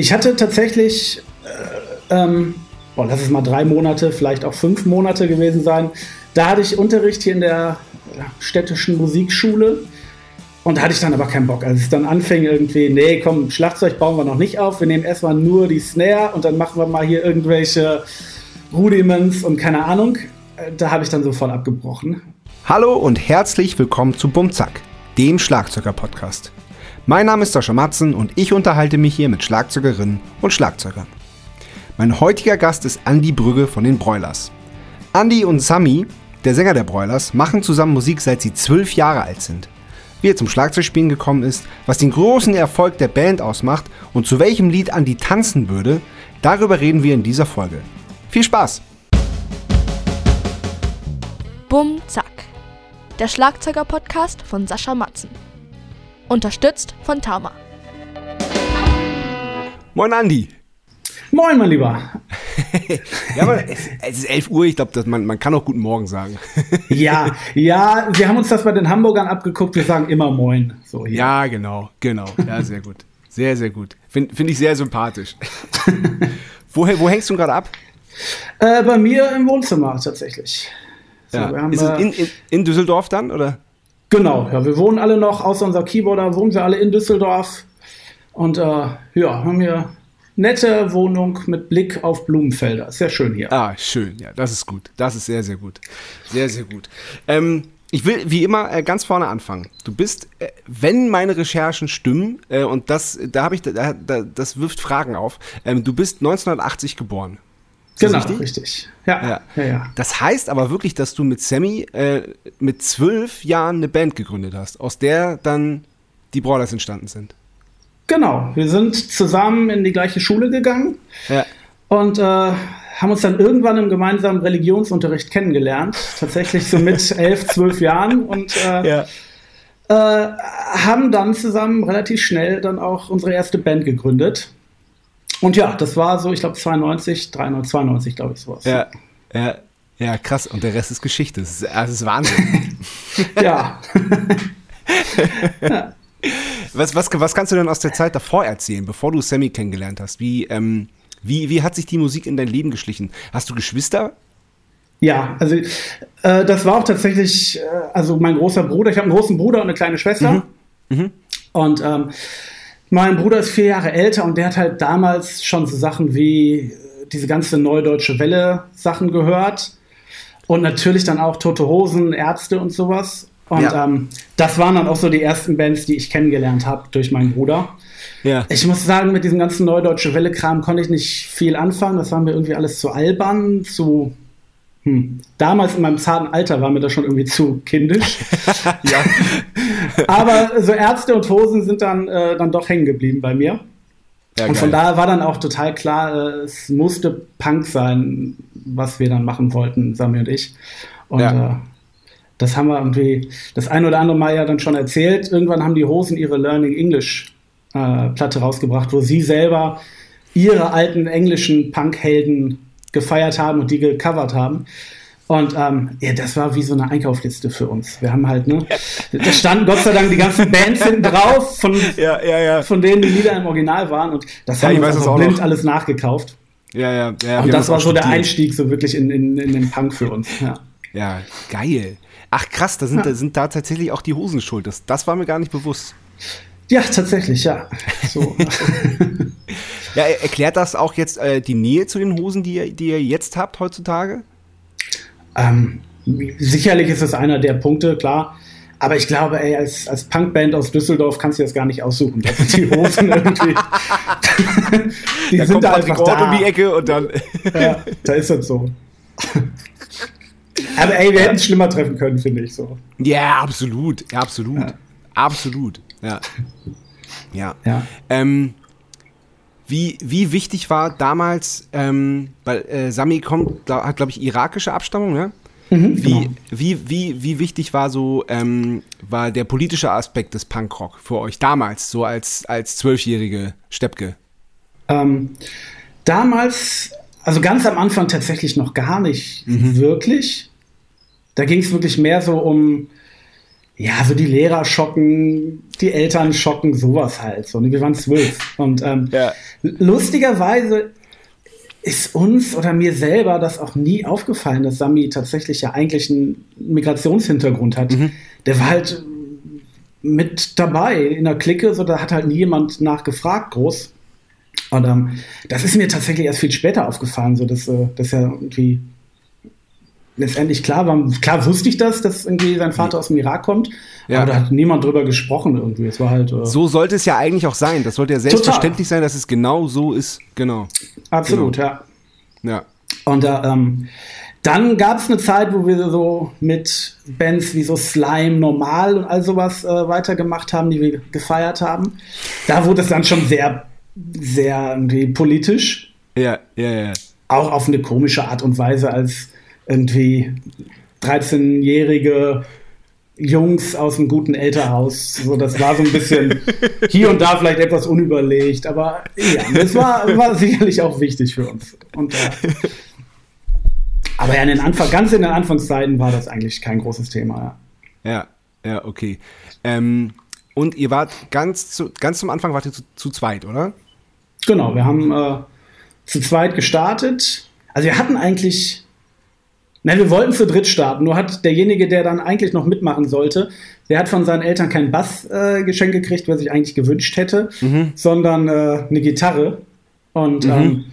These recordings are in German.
Ich hatte tatsächlich, äh, ähm, boah, lass es mal drei Monate, vielleicht auch fünf Monate gewesen sein. Da hatte ich Unterricht hier in der städtischen Musikschule. Und da hatte ich dann aber keinen Bock. Als es dann anfing, irgendwie, nee, komm, Schlagzeug bauen wir noch nicht auf. Wir nehmen erstmal nur die Snare und dann machen wir mal hier irgendwelche Rudiments und keine Ahnung. Äh, da habe ich dann sofort abgebrochen. Hallo und herzlich willkommen zu Bumzack, dem Schlagzeuger-Podcast. Mein Name ist Sascha Matzen und ich unterhalte mich hier mit Schlagzeugerinnen und Schlagzeugern. Mein heutiger Gast ist Andy Brügge von den Broilers. Andy und Sami, der Sänger der Broilers, machen zusammen Musik seit sie zwölf Jahre alt sind. Wie er zum Schlagzeugspielen gekommen ist, was den großen Erfolg der Band ausmacht und zu welchem Lied Andy tanzen würde, darüber reden wir in dieser Folge. Viel Spaß! Bum Zack, der Schlagzeuger-Podcast von Sascha Matzen. Unterstützt von Tama. Moin Andi. Moin, mein Lieber. ja, aber es, es, ist 11 Uhr, ich glaube, man, man kann auch guten Morgen sagen. ja, ja, wir haben uns das bei den Hamburgern abgeguckt, wir sagen immer Moin. So hier. Ja, genau, genau. Ja, sehr gut. Sehr, sehr gut. Finde find ich sehr sympathisch. Woher, wo hängst du gerade ab? Äh, bei mir im Wohnzimmer tatsächlich. So, ja. haben, ist es in, in, in Düsseldorf dann, oder? Genau, ja, wir wohnen alle noch, außer unser Keyboarder, wohnen wir alle in Düsseldorf. Und äh, ja, haben hier nette Wohnung mit Blick auf Blumenfelder. Sehr schön hier. Ah, schön, ja, das ist gut. Das ist sehr, sehr gut. Sehr, sehr gut. Ähm, ich will wie immer äh, ganz vorne anfangen. Du bist, äh, wenn meine Recherchen stimmen, äh, und das, da habe ich, da, da, das wirft Fragen auf. Ähm, du bist 1980 geboren. Genau, richtig? richtig. Ja, ja. Ja, ja. Das heißt aber wirklich, dass du mit Sammy äh, mit zwölf Jahren eine Band gegründet hast, aus der dann die Broilers entstanden sind. Genau, wir sind zusammen in die gleiche Schule gegangen ja. und äh, haben uns dann irgendwann im gemeinsamen Religionsunterricht kennengelernt, tatsächlich so mit elf, zwölf Jahren und äh, ja. äh, haben dann zusammen relativ schnell dann auch unsere erste Band gegründet. Und ja, das war so, ich glaube 92, 93, 92, glaube ich, sowas. Ja, ja, ja, krass. Und der Rest ist Geschichte. Das ist, das ist Wahnsinn. ja. ja. Was, was, was kannst du denn aus der Zeit davor erzählen, bevor du Sammy kennengelernt hast? Wie, ähm, wie, wie hat sich die Musik in dein Leben geschlichen? Hast du Geschwister? Ja, also äh, das war auch tatsächlich, äh, also mein großer Bruder, ich habe einen großen Bruder und eine kleine Schwester. Mhm. Mhm. Und ähm, mein Bruder ist vier Jahre älter und der hat halt damals schon so Sachen wie äh, diese ganze Neudeutsche Welle Sachen gehört. Und natürlich dann auch Tote Hosen, Ärzte und sowas. Und ja. ähm, das waren dann auch so die ersten Bands, die ich kennengelernt habe durch meinen Bruder. Ja. Ich muss sagen, mit diesem ganzen Neudeutsche Welle-Kram konnte ich nicht viel anfangen. Das war mir irgendwie alles zu albern, zu hm. Damals in meinem zarten Alter war mir das schon irgendwie zu kindisch. ja. Aber so Ärzte und Hosen sind dann, äh, dann doch hängen geblieben bei mir. Ja, und von daher war dann auch total klar, äh, es musste Punk sein, was wir dann machen wollten, Sami und ich. Und ja. äh, das haben wir irgendwie das ein oder andere Mal ja dann schon erzählt. Irgendwann haben die Hosen ihre Learning English äh, Platte rausgebracht, wo sie selber ihre alten englischen Punk-Helden gefeiert haben und die gecovert haben. Und ähm, ja, das war wie so eine Einkaufsliste für uns. Wir haben halt, ne, da standen Gott sei Dank die ganzen Bands hinten drauf, von, ja, ja, ja. von denen die Lieder im Original waren. Und das haben wir uns also blind noch. alles nachgekauft. Ja, ja, ja. Und das war so der Einstieg so wirklich in, in, in den Punk für uns. Ja, ja geil. Ach krass, da sind, ja. da sind da tatsächlich auch die Hosen schuld. Das, das war mir gar nicht bewusst. Ja, tatsächlich, ja. So. ja, erklärt das auch jetzt äh, die Nähe zu den Hosen, die ihr, die ihr jetzt habt heutzutage? Ähm, sicherlich ist es einer der Punkte, klar. Aber ich glaube, ey, als, als Punkband aus Düsseldorf kannst du das gar nicht aussuchen. Das sind die Hosen irgendwie. die da sind kommt da einfach da. um die Ecke und dann. ja, da ist das so. Aber ey, wir hätten es schlimmer treffen können, finde ich so. Ja, absolut. Ja, absolut. Ja. Absolut. Ja. Ja. ja. Ähm, wie, wie wichtig war damals, ähm, weil äh, Sami kommt, da hat, glaube ich, irakische Abstammung, ne? Mhm, wie, genau. wie, wie, wie wichtig war so, ähm, war der politische Aspekt des Punkrock für euch damals, so als, als zwölfjährige Steppke? Ähm, damals, also ganz am Anfang tatsächlich noch gar nicht mhm. wirklich. Da ging es wirklich mehr so um, ja, so die Lehrer schocken, die Eltern schocken, sowas halt. So, wir waren zwölf. Und ähm, ja. lustigerweise ist uns oder mir selber das auch nie aufgefallen, dass Sami tatsächlich ja eigentlich einen Migrationshintergrund hat. Mhm. Der war halt mit dabei in der Clique, so da hat halt nie jemand nachgefragt, groß. Und ähm, das ist mir tatsächlich erst viel später aufgefallen, so dass, äh, dass er irgendwie letztendlich klar war. Klar wusste ich das, dass irgendwie sein Vater aus dem Irak kommt, ja. aber da hat niemand drüber gesprochen irgendwie. Es war halt. Äh, so sollte es ja eigentlich auch sein. Das sollte ja selbstverständlich total. sein, dass es genau so ist. Genau. Absolut, genau. ja. Ja. Und äh, ähm, dann gab es eine Zeit, wo wir so mit Bands wie so Slime, Normal und all sowas äh, weitergemacht haben, die wir gefeiert haben. Da wurde es dann schon sehr, sehr irgendwie politisch. Ja, ja, ja. Auch auf eine komische Art und Weise, als irgendwie 13-jährige Jungs aus einem guten Elternhaus. So, das war so ein bisschen hier und da vielleicht etwas unüberlegt, aber ja, das war, war sicherlich auch wichtig für uns. Und, äh, aber ja, in den Anfang, ganz in den Anfangszeiten war das eigentlich kein großes Thema. Ja, ja, ja okay. Ähm, und ihr wart ganz, zu, ganz zum Anfang wart ihr zu, zu zweit, oder? Genau, wir haben äh, zu zweit gestartet. Also wir hatten eigentlich Nein, wir wollten zu dritt starten, nur hat derjenige, der dann eigentlich noch mitmachen sollte, der hat von seinen Eltern kein Bass äh, gekriegt, was ich eigentlich gewünscht hätte, mhm. sondern äh, eine Gitarre. Und mhm. ähm,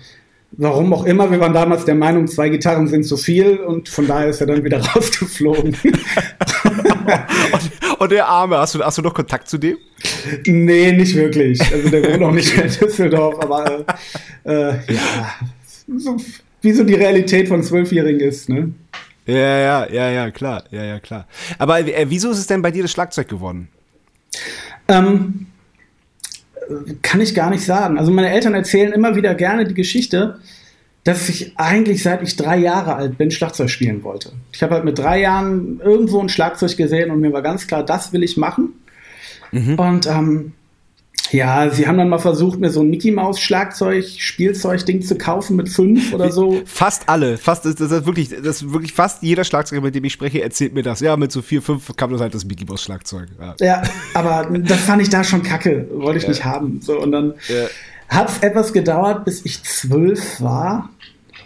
warum auch immer, wir waren damals der Meinung, zwei Gitarren sind zu viel und von daher ist er dann wieder rausgeflogen. und, und, der Arme, hast du, hast du noch Kontakt zu dem? Nee, nicht wirklich. Also der wohnt auch nicht in Düsseldorf, aber äh, äh ja, so wie so die Realität von Zwölfjährigen ist, ne? Ja, ja, ja, ja, klar, ja, ja, klar. Aber äh, wieso ist es denn bei dir das Schlagzeug geworden? Ähm, kann ich gar nicht sagen. Also meine Eltern erzählen immer wieder gerne die Geschichte, dass ich eigentlich seit ich drei Jahre alt bin Schlagzeug spielen wollte. Ich habe halt mit drei Jahren irgendwo ein Schlagzeug gesehen und mir war ganz klar, das will ich machen. Mhm. Und ähm, ja, sie haben dann mal versucht, mir so ein Mickey Maus Schlagzeug, Spielzeug-Ding zu kaufen mit fünf oder so. Fast alle, fast das ist wirklich, das ist wirklich fast jeder Schlagzeuger, mit dem ich spreche, erzählt mir das. Ja, mit so vier, fünf kam das halt das Mickey Maus Schlagzeug. Ja. ja, aber das fand ich da schon kacke, wollte ich ja. nicht haben. So und dann ja. hat es etwas gedauert, bis ich zwölf war,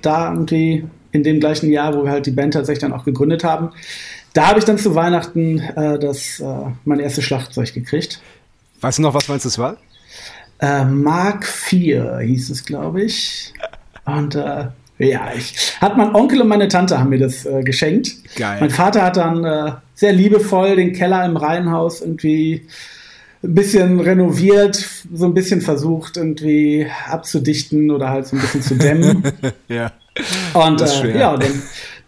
da irgendwie in dem gleichen Jahr, wo wir halt die Band tatsächlich dann auch gegründet haben. Da habe ich dann zu Weihnachten äh, das äh, mein erstes Schlagzeug gekriegt. Weißt du noch, was meinst du es war? Äh, Mark IV hieß es, glaube ich. Und äh, ja, ich, hat mein Onkel und meine Tante haben mir das äh, geschenkt. Geil. Mein Vater hat dann äh, sehr liebevoll den Keller im Reihenhaus irgendwie ein bisschen renoviert, so ein bisschen versucht irgendwie abzudichten oder halt so ein bisschen zu dämmen. ja. Und äh, ja, dann,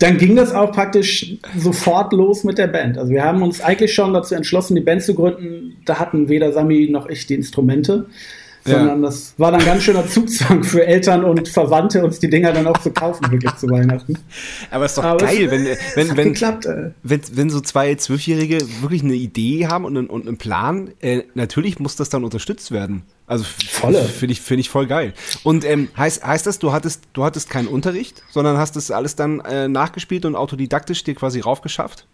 dann ging das auch praktisch sofort los mit der Band. Also wir haben uns eigentlich schon dazu entschlossen, die Band zu gründen. Da hatten weder Sami noch ich die Instrumente sondern ja. das war dann ganz schöner Zugzwang für Eltern und Verwandte, uns die Dinger dann auch zu kaufen, wirklich zu Weihnachten. Aber ist doch Aber geil, es, wenn, wenn, wenn, geklappt, wenn, wenn so zwei Zwölfjährige wirklich eine Idee haben und einen, und einen Plan, äh, natürlich muss das dann unterstützt werden. Also finde ich, find ich voll geil. Und ähm, heißt, heißt das, du hattest, du hattest keinen Unterricht, sondern hast das alles dann äh, nachgespielt und autodidaktisch dir quasi raufgeschafft?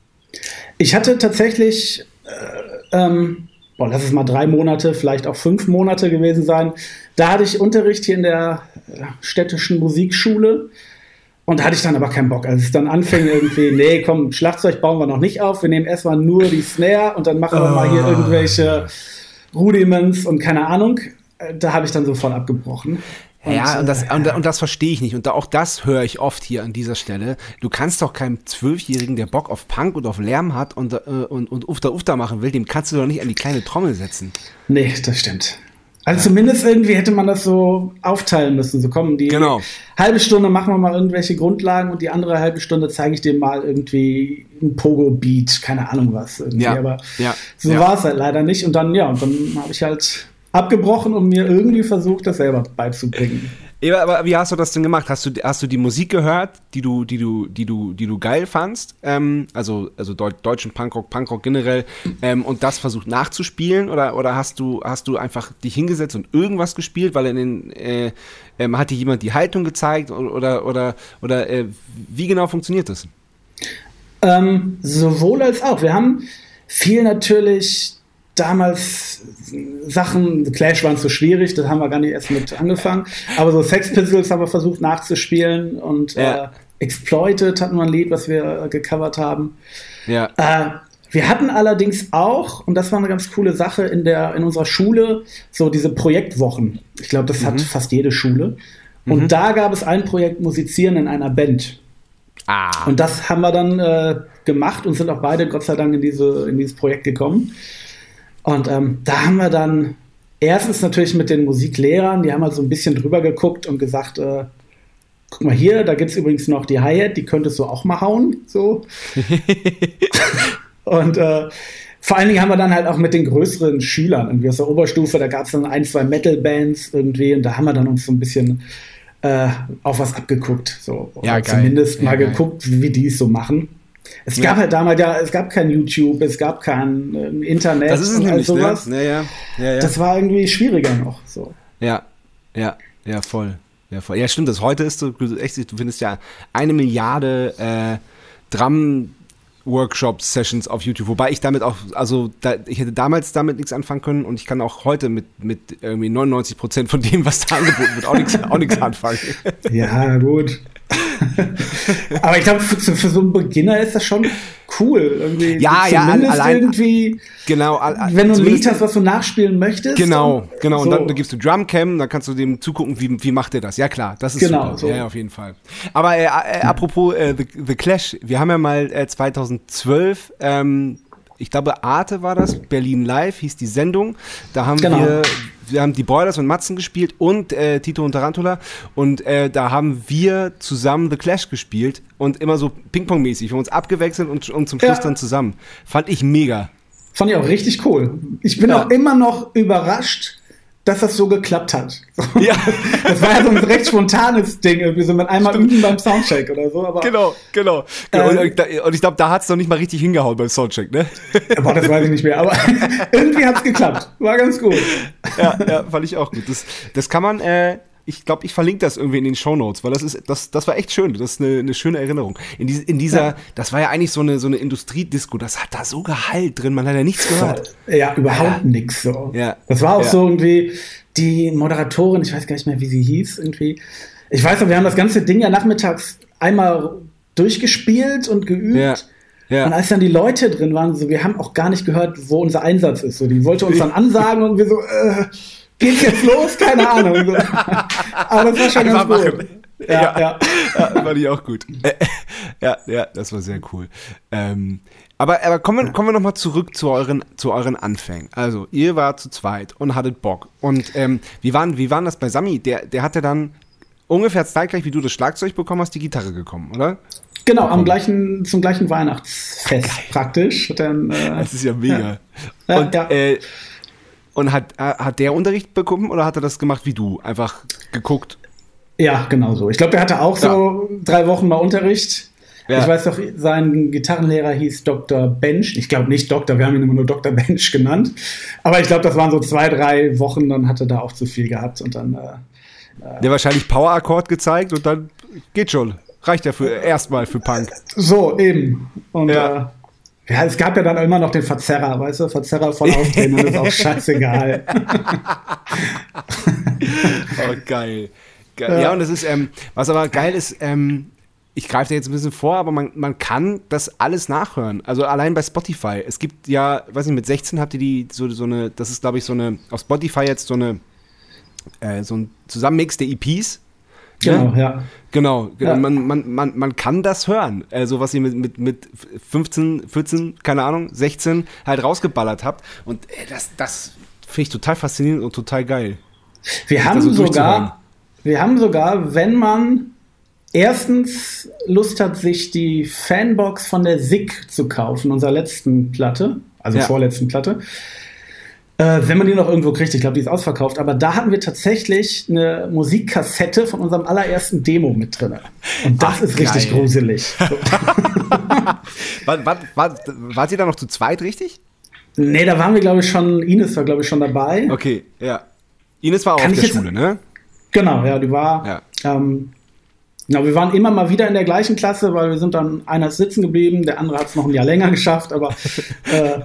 Ich hatte tatsächlich äh, ähm, boah, lass es mal drei Monate, vielleicht auch fünf Monate gewesen sein. Da hatte ich Unterricht hier in der äh, städtischen Musikschule. Und da hatte ich dann aber keinen Bock. Als es dann anfing, irgendwie, nee, komm, Schlagzeug bauen wir noch nicht auf. Wir nehmen erstmal nur die Snare und dann machen wir oh. mal hier ah. irgendwelche Rudiments und keine Ahnung. Äh, da habe ich dann sofort abgebrochen. Und, ja, und das, und, und das verstehe ich nicht. Und auch das höre ich oft hier an dieser Stelle. Du kannst doch keinem Zwölfjährigen, der Bock auf Punk und auf Lärm hat und, äh, und, und Ufta Ufta machen will, dem kannst du doch nicht an die kleine Trommel setzen. Nee, das stimmt. Also zumindest irgendwie hätte man das so aufteilen müssen. So kommen die genau. halbe Stunde machen wir mal irgendwelche Grundlagen und die andere halbe Stunde zeige ich dir mal irgendwie ein Pogo-Beat, keine Ahnung was. Irgendwie. Ja. Aber ja. so ja. war es halt leider nicht. Und dann, ja, und dann habe ich halt abgebrochen und mir irgendwie versucht, das selber beizubringen. Ja, aber wie hast du das denn gemacht? Hast du, hast du die Musik gehört, die du, die du, die du, die du geil fandst? Ähm, also, also deutschen Punkrock, Punkrock generell, ähm, und das versucht nachzuspielen? Oder, oder hast du, hast du einfach dich hingesetzt und irgendwas gespielt, weil in den, äh, ähm, hat dir jemand die Haltung gezeigt oder, oder, oder äh, wie genau funktioniert das? Ähm, sowohl als auch. Wir haben viel natürlich damals Sachen, Clash waren zu schwierig, das haben wir gar nicht erst mit angefangen. Aber so Sex Pistols haben wir versucht nachzuspielen und ja. äh, Exploited hatten wir ein Lied, was wir äh, gecovert haben. Ja. Äh, wir hatten allerdings auch, und das war eine ganz coole Sache, in, der, in unserer Schule so diese Projektwochen. Ich glaube, das mhm. hat fast jede Schule. Und mhm. da gab es ein Projekt Musizieren in einer Band. Ah. Und das haben wir dann äh, gemacht und sind auch beide Gott sei Dank in, diese, in dieses Projekt gekommen. Und ähm, da haben wir dann erstens natürlich mit den Musiklehrern, die haben halt so ein bisschen drüber geguckt und gesagt, äh, guck mal hier, da gibt es übrigens noch die Hi-Hat, die könntest du auch mal hauen. So. und äh, vor allen Dingen haben wir dann halt auch mit den größeren Schülern, irgendwie aus der Oberstufe, da gab es dann ein, zwei Metal-Bands irgendwie und da haben wir dann uns so ein bisschen äh, auch was abgeguckt. So. Oder ja, zumindest mal ja, geguckt, wie die es so machen. Es ja. gab halt damals ja, es gab kein YouTube, es gab kein äh, Internet das ist es und all sowas. Ne? Ja, ja. Ja, Das war irgendwie schwieriger noch. So. Ja, ja, ja, voll. Ja, voll. ja, stimmt. Das heute ist so, echt, du findest ja eine Milliarde äh, Drum Workshops, Sessions auf YouTube, wobei ich damit auch, also da, ich hätte damals damit nichts anfangen können und ich kann auch heute mit, mit irgendwie 99 Prozent von dem, was da angeboten wird, auch nichts, auch anfangen. Ja, gut. Aber ich glaube, für, für, so einen Beginner ist das schon cool. Irgendwie, ja, ja, allein, irgendwie. Genau. All, wenn du ein Lied hast, was du nachspielen möchtest. Genau, und, genau. So. Und dann, dann, gibst du Drumcam, dann kannst du dem zugucken, wie, wie macht der das. Ja, klar, das ist genau, super. So. Ja, auf jeden Fall. Aber äh, äh, apropos äh, The, The, Clash, wir haben ja mal äh, 2012 ähm, ich glaube, Arte war das, Berlin Live hieß die Sendung. Da haben genau. wir wir haben die Broilers und Matzen gespielt und äh, Tito und Tarantula. Und äh, da haben wir zusammen The Clash gespielt und immer so Ping-Pong-mäßig. Wir haben uns abgewechselt und, und zum Schluss ja. dann zusammen. Fand ich mega. Fand ich auch richtig cool. Ich bin ja. auch immer noch überrascht, dass das so geklappt hat. Ja. Das war ja so ein recht spontanes Ding, irgendwie so mit einmal Stimmt. üben beim Soundcheck oder so. Aber, genau, genau. genau. Ähm, und ich glaube, da hat es noch nicht mal richtig hingehauen beim Soundcheck, ne? Boah, das weiß ich nicht mehr, aber irgendwie hat es geklappt. War ganz gut. Ja, ja, fand ich auch gut. Das, das kann man äh, ich glaube, ich verlinke das irgendwie in den Show Notes, weil das ist, das, das war echt schön. Das ist eine, eine schöne Erinnerung. In, die, in dieser, ja. das war ja eigentlich so eine, so eine Industriedisco, das hat da so geheilt drin, man hat ja nichts gehört. Ja, überhaupt ja. nichts so. Ja. Das war auch ja. so irgendwie die Moderatorin, ich weiß gar nicht mehr, wie sie hieß, irgendwie. Ich weiß noch, wir haben das ganze Ding ja nachmittags einmal durchgespielt und geübt. Ja. Ja. Und als dann die Leute drin waren, so, wir haben auch gar nicht gehört, wo unser Einsatz ist. So, die wollte uns dann ansagen und wir so, äh, geht's jetzt los? Keine Ahnung. Aber das war schon Einfach ganz gut. Ja, ja, ja. fand ich auch gut. ja, ja, das war sehr cool. Ähm, aber, aber kommen, wir, kommen wir nochmal zurück zu euren, zu euren Anfängen. Also, ihr wart zu zweit und hattet Bock. Und ähm, wie, waren, wie waren das bei Sami? Der, der hatte dann ungefähr zeitgleich, wie du das Schlagzeug bekommen hast, die Gitarre gekommen, oder? Genau, am gleichen, zum gleichen Weihnachtsfest Geil. praktisch. Dann, äh, das ist ja mega. Ja. Und ja. Äh, und hat, äh, hat der Unterricht bekommen oder hat er das gemacht wie du? Einfach geguckt? Ja, genau so. Ich glaube, er hatte auch so ja. drei Wochen mal Unterricht. Ja. Ich weiß doch, sein Gitarrenlehrer hieß Dr. Bench. Ich glaube nicht Doktor, wir haben ihn immer nur Dr. Bench genannt. Aber ich glaube, das waren so zwei, drei Wochen, dann hat er da auch zu viel gehabt und dann. Äh, äh Der wahrscheinlich Power-Akkord gezeigt und dann geht schon. Reicht ja für erstmal für Punk. So, eben. Und ja. Ja, es gab ja dann immer noch den Verzerrer, weißt du? Verzerrer aufdrehen, dann ist auch scheißegal. oh, geil. geil. Ja. ja, und das ist, ähm, was aber geil ist, ähm, ich greife da jetzt ein bisschen vor, aber man, man kann das alles nachhören. Also allein bei Spotify. Es gibt ja, weiß nicht, mit 16 habt ihr die so, so eine, das ist glaube ich so eine, auf Spotify jetzt so eine, äh, so ein Zusammenmix der EPs Genau, ja. Genau, ja. Man, man, man, man kann das hören. Also was ihr mit, mit, mit 15, 14, keine Ahnung, 16 halt rausgeballert habt. Und ey, das, das finde ich total faszinierend und total geil. Wir haben so sogar, wir haben sogar, wenn man erstens Lust hat, sich die Fanbox von der SIG zu kaufen, unserer letzten Platte, also ja. vorletzten Platte, äh, wenn man die noch irgendwo kriegt, ich glaube, die ist ausverkauft, aber da hatten wir tatsächlich eine Musikkassette von unserem allerersten Demo mit drin. Und das Ach, ist richtig geil. gruselig. So. war, war, war, wart ihr da noch zu zweit, richtig? Nee, da waren wir, glaube ich, schon, Ines war, glaube ich, schon dabei. Okay, ja. Ines war auch Kann auf der jetzt, Schule, ne? Genau, ja, die war. Ja. Ähm, ja, wir waren immer mal wieder in der gleichen Klasse, weil wir sind dann einer sitzen geblieben, der andere hat es noch ein Jahr länger geschafft, aber äh,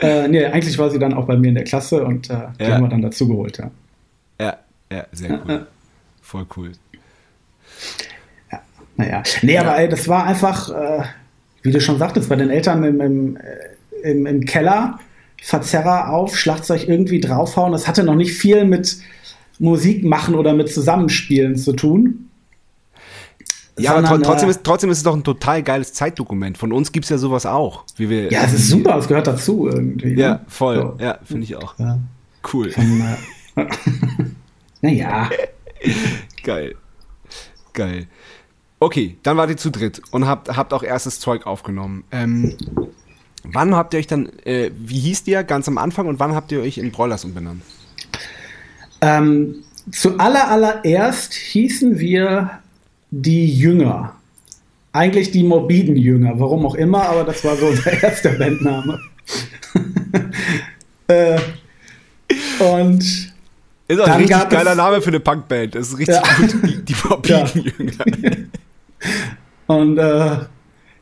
Äh, nee, eigentlich war sie dann auch bei mir in der Klasse und äh, die Ja. haben wir dann dazu geholt, ja. Ja, ja, sehr cool. Voll cool. Naja, nee, aber ey, das war einfach, äh, wie du schon sagtest, bei den Eltern im, im, äh, im, im Keller, Verzerrer auf, Schlagzeug irgendwie draufhauen. Das hatte noch nicht viel mit Musik machen oder mit Zusammenspielen zu tun. Ja, aber trotzdem, äh, ist, trotzdem ist es doch ein total geiles Zeitdokument. Von uns gibt es ja sowas auch. Wie wir, Ja, es ist super, es gehört dazu irgendwie. ne? Ja, voll. So. Ja, finde ich auch. Ja. Cool. Äh, naja, Geil. Geil. Okay, dann wart ihr zu dritt und habt, habt auch erstes Zeug aufgenommen. Ähm, wann habt ihr euch dann, äh, wie hieß ihr ganz am Anfang und wann habt ihr euch in Broilers umbenannt? ähm, zu aller, allererst hießen wir die Jünger. Eigentlich die morbiden Jünger, warum auch immer, aber das war so unser erster Bandname. äh, und Ist auch Dann ein richtig gab es- geiler Name für eine Punkband. Das ist richtig Ja. gut. Die, die morbiden Jünger. Und äh,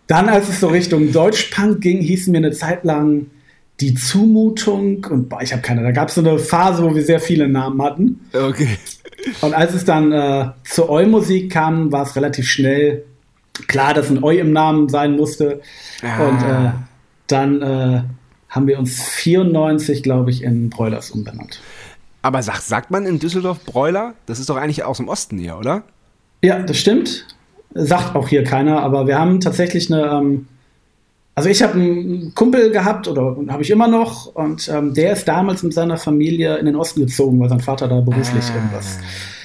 dann, als es so Richtung Deutschpunk ging, hießen wir eine Zeit lang die Zumutung. Und boah, ich habe keine. Da gab es so eine Phase, wo wir sehr viele Namen hatten. Okay. Und als es dann äh, zur Eu-Musik kam, war es relativ schnell klar, dass ein Eu im Namen sein musste. Ah. Und äh, dann äh, haben wir uns 94, glaube ich, in Broilers umbenannt. Aber sag, sagt man in Düsseldorf Broiler? Das ist doch eigentlich aus dem Osten eher, oder? Ja, das stimmt. Sagt auch hier keiner, aber wir haben tatsächlich eine. Ähm, also ich habe einen Kumpel gehabt oder habe ich immer noch und ähm, der ist damals mit seiner Familie in den Osten gezogen, weil sein Vater da beruflich Ah. irgendwas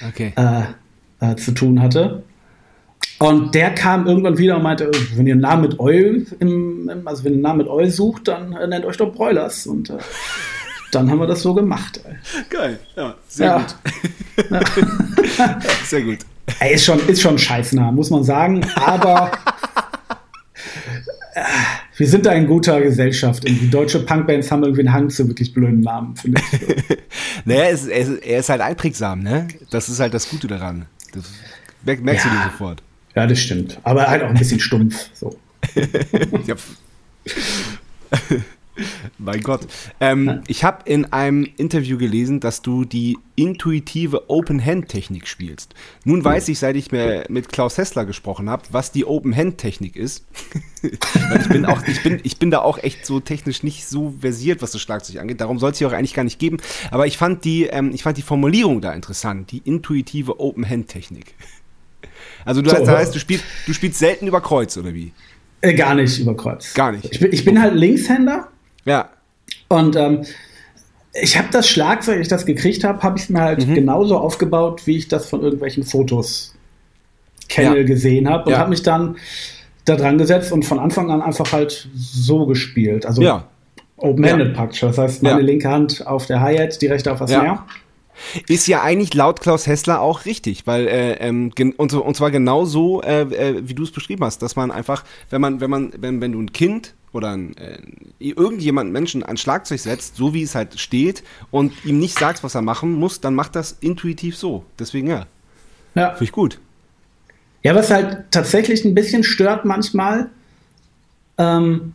Okay. äh, äh, zu tun hatte. Und der kam irgendwann wieder und meinte, wenn ihr einen Namen mit Eu, im, also wenn ihr einen Namen mit Eu sucht, dann äh, nennt euch doch Broilers. Und äh, dann haben wir das so gemacht. Ey. Geil. Ja, sehr Ja. gut. sehr gut. Ey, ist schon, ist schon scheißnah, muss man sagen. Aber wir sind da in guter Gesellschaft. Und die deutsche Punkbands haben irgendwie einen Hang zu wirklich blöden Namen, finde ich. Naja, er ist, er, ist, halt einprägsam, ne? Das ist halt das Gute daran. Das merk- merkst du Ja. dir sofort. Ja, das stimmt. Aber halt auch ein bisschen stumpf. So. Ja. mein Gott. Ähm, ich habe in einem Interview gelesen, dass du die intuitive Open-Hand-Technik spielst. Nun weiß ich, seit ich mir mit Klaus Hessler gesprochen habe, was die Open-Hand-Technik ist. Ich bin, auch, ich, bin, ich bin da auch echt so technisch nicht so versiert, was das Schlagzeug angeht. Darum soll es hier auch eigentlich gar nicht geben. Aber ich fand die, ähm, ich fand die Formulierung da interessant, die intuitive Open-Hand-Technik. Also du, So, das heißt, du spielst, du spielst selten über Kreuz, oder wie? Äh, gar nicht über Kreuz. Gar nicht. Ich bin, ich bin halt Linkshänder. Ja, Und ähm, ich habe das Schlagzeug, ich das gekriegt habe, habe ich es mir halt Mhm. genauso aufgebaut, wie ich das von irgendwelchen Fotos kenne, Ja. gesehen habe. Und Ja. habe mich dann da dran gesetzt und von Anfang an einfach halt so gespielt. Also ja. open-handed Ja. praktisch. Das heißt, meine Ja. linke Hand auf der Hi-Hat, die rechte auf der Ja. Snare. Ist ja eigentlich laut Klaus Hessler auch richtig, weil äh, ähm, und, und zwar genau so, äh, äh, wie du es beschrieben hast, dass man einfach, wenn man, wenn man, wenn, wenn du ein Kind oder ein, äh, irgendjemand Menschen an Schlagzeug setzt, so wie es halt steht, und ihm nicht sagst, was er machen muss, dann macht das intuitiv so. Deswegen ja, Ja. finde ich gut. Ja, was halt tatsächlich ein bisschen stört manchmal, ähm,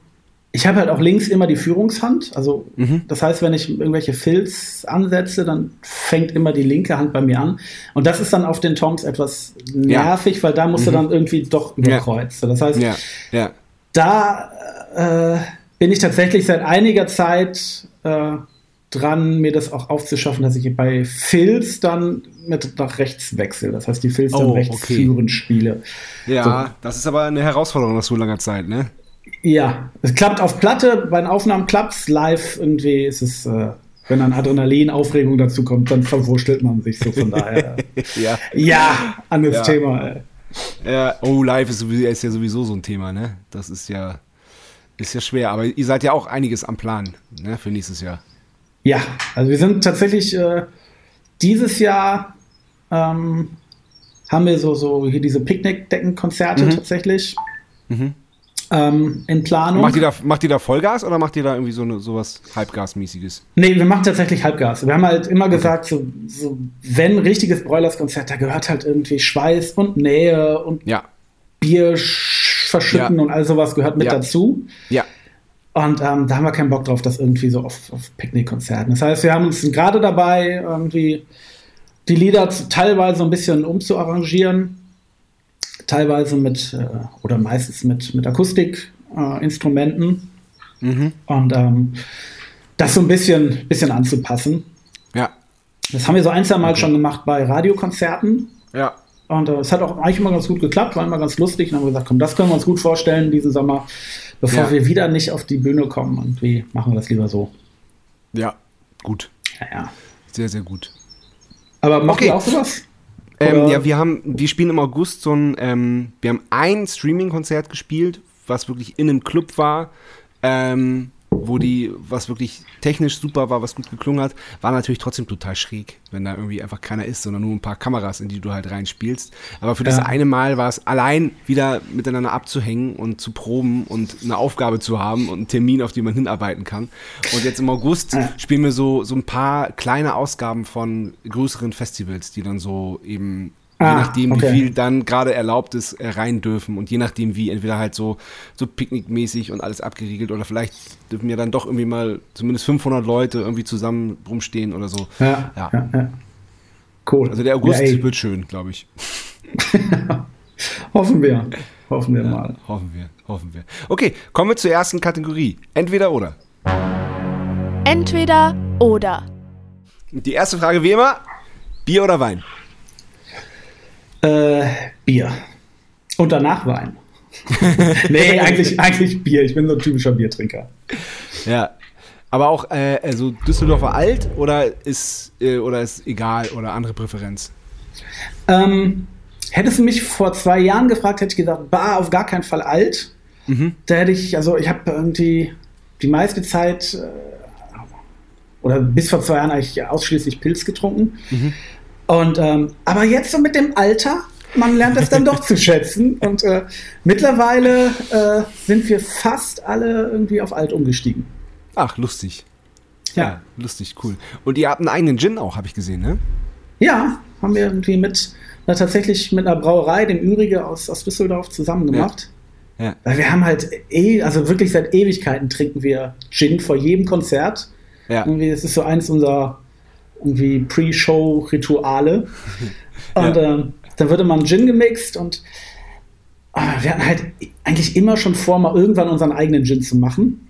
ich habe halt auch links immer die Führungshand. Also Mhm. das heißt, wenn ich irgendwelche Filz ansetze, dann fängt immer die linke Hand bei mir an. Und das ist dann auf den Toms etwas nervig, weil da musst du dann irgendwie doch Mhm. Ja. überkreuzen. Das heißt, Ja, ja. Da äh, bin ich tatsächlich seit einiger Zeit äh, dran, mir das auch aufzuschaffen, dass ich bei Filz dann mit nach rechts wechsle. Das heißt, die Filz dann Oh, rechts okay. führend spiele. Ja, das ist aber eine Herausforderung nach so langer Zeit, ne? Ja, es klappt auf Platte, bei den Aufnahmen klappt live irgendwie ist es, äh, wenn dann Adrenalin, Aufregung dazu kommt, dann verwurschtelt man sich so von daher. Ja. ja, anderes Ja. Thema. Ey. Ja, oh, live ist, sowieso, ist ja sowieso so ein Thema, ne? Das ist ja, ist ja schwer, aber ihr seid ja auch einiges am Plan, ne, für nächstes Jahr. Ja, also wir sind tatsächlich äh, dieses Jahr ähm, haben wir so, so hier diese Picknickdeckenkonzerte Mhm. tatsächlich ähm, in Planung. Macht ihr, da, macht ihr da Vollgas oder macht ihr da irgendwie so eine, sowas Halbgasmäßiges? Nee, wir machen tatsächlich Halbgas. Wir haben halt immer gesagt, so, so, wenn richtiges Broilers-Konzert, da gehört halt irgendwie Schweiß und Nähe und Ja, Bier sch- verschütten Ja. und all sowas gehört mit Ja. dazu. ja, Und ähm, da haben wir keinen Bock drauf, das irgendwie so auf, auf Picknickkonzerten. Das heißt, wir haben uns gerade dabei, irgendwie die Lieder teilweise ein bisschen umzuarrangieren, teilweise mit äh, oder meistens mit, mit Akustikinstrumenten äh, mhm. und ähm, das so ein bisschen, bisschen anzupassen. Ja. Das haben wir so ein, zwei Mal okay. schon gemacht bei Radiokonzerten. Ja. Und äh, es hat auch eigentlich immer ganz gut geklappt, war immer ganz lustig. Und dann haben wir gesagt, komm, das können wir uns gut vorstellen diesen Sommer, bevor ja. wir wieder nicht auf die Bühne kommen. Und wie machen wir das lieber so? Ja, gut. Ja, ja. Sehr, sehr gut. Aber macht okay. ihr auch sowas? Ähm, ja, wir haben, wir spielen im August so ein, ähm, wir haben ein Streaming-Konzert gespielt, was wirklich in einem Club war. Ähm, wo die, was wirklich technisch super war, was gut geklungen hat, war natürlich trotzdem total schräg, wenn da irgendwie einfach keiner ist, sondern nur ein paar Kameras, in die du halt reinspielst. Aber für ja. das eine Mal war es allein wieder miteinander abzuhängen und zu proben und eine Aufgabe zu haben und einen Termin, auf den man hinarbeiten kann. Und jetzt im August spielen wir so, so ein paar kleine Ausgaben von größeren Festivals, die dann so eben Ah, je nachdem, okay. wie viel dann gerade erlaubt ist, äh, rein dürfen und je nachdem, wie entweder halt so, so picknickmäßig und alles abgeriegelt oder vielleicht dürfen ja dann doch irgendwie mal zumindest 500 Leute irgendwie zusammen rumstehen oder so. Ja, ja. ja, ja. Cool. Also der August ja, wird schön, glaube ich. hoffen wir. Hoffen wir mal. Hoffen wir, hoffen wir. Okay, kommen wir zur ersten Kategorie. Entweder oder. Entweder oder. Die erste Frage wie immer: Bier oder Wein? Äh, Bier. Und danach Wein. nee, eigentlich, eigentlich Bier. Ich bin so ein typischer Biertrinker. Ja. Aber auch, äh, also Düsseldorfer alt oder ist, äh, oder ist egal oder andere Präferenz? Ähm, hättest du mich vor zwei Jahren gefragt, hätte ich gesagt, bah, auf gar keinen Fall alt. Mhm. Da hätte ich, also ich habe irgendwie die meiste Zeit äh, oder bis vor zwei Jahren eigentlich ausschließlich Pilz getrunken. Mhm. Und ähm, aber jetzt so mit dem Alter, man lernt das dann doch zu schätzen. Und äh, mittlerweile äh, sind wir fast alle irgendwie auf alt umgestiegen. Ach, lustig. Ja. ja. lustig, cool. Und ihr habt einen eigenen Gin auch, habe ich gesehen, ne? Ja, haben wir irgendwie mit, na, tatsächlich mit einer Brauerei, dem Ürige aus, aus Düsseldorf, zusammen gemacht. Ja. ja. Weil wir haben halt eh, also wirklich seit Ewigkeiten trinken wir Gin vor jedem Konzert. Ja. Irgendwie, es ist so eins unserer irgendwie Pre-Show-Rituale. Und ja. äh, dann wurde mal ein Gin gemixt und äh, wir hatten halt eigentlich immer schon vor, mal irgendwann unseren eigenen Gin zu machen.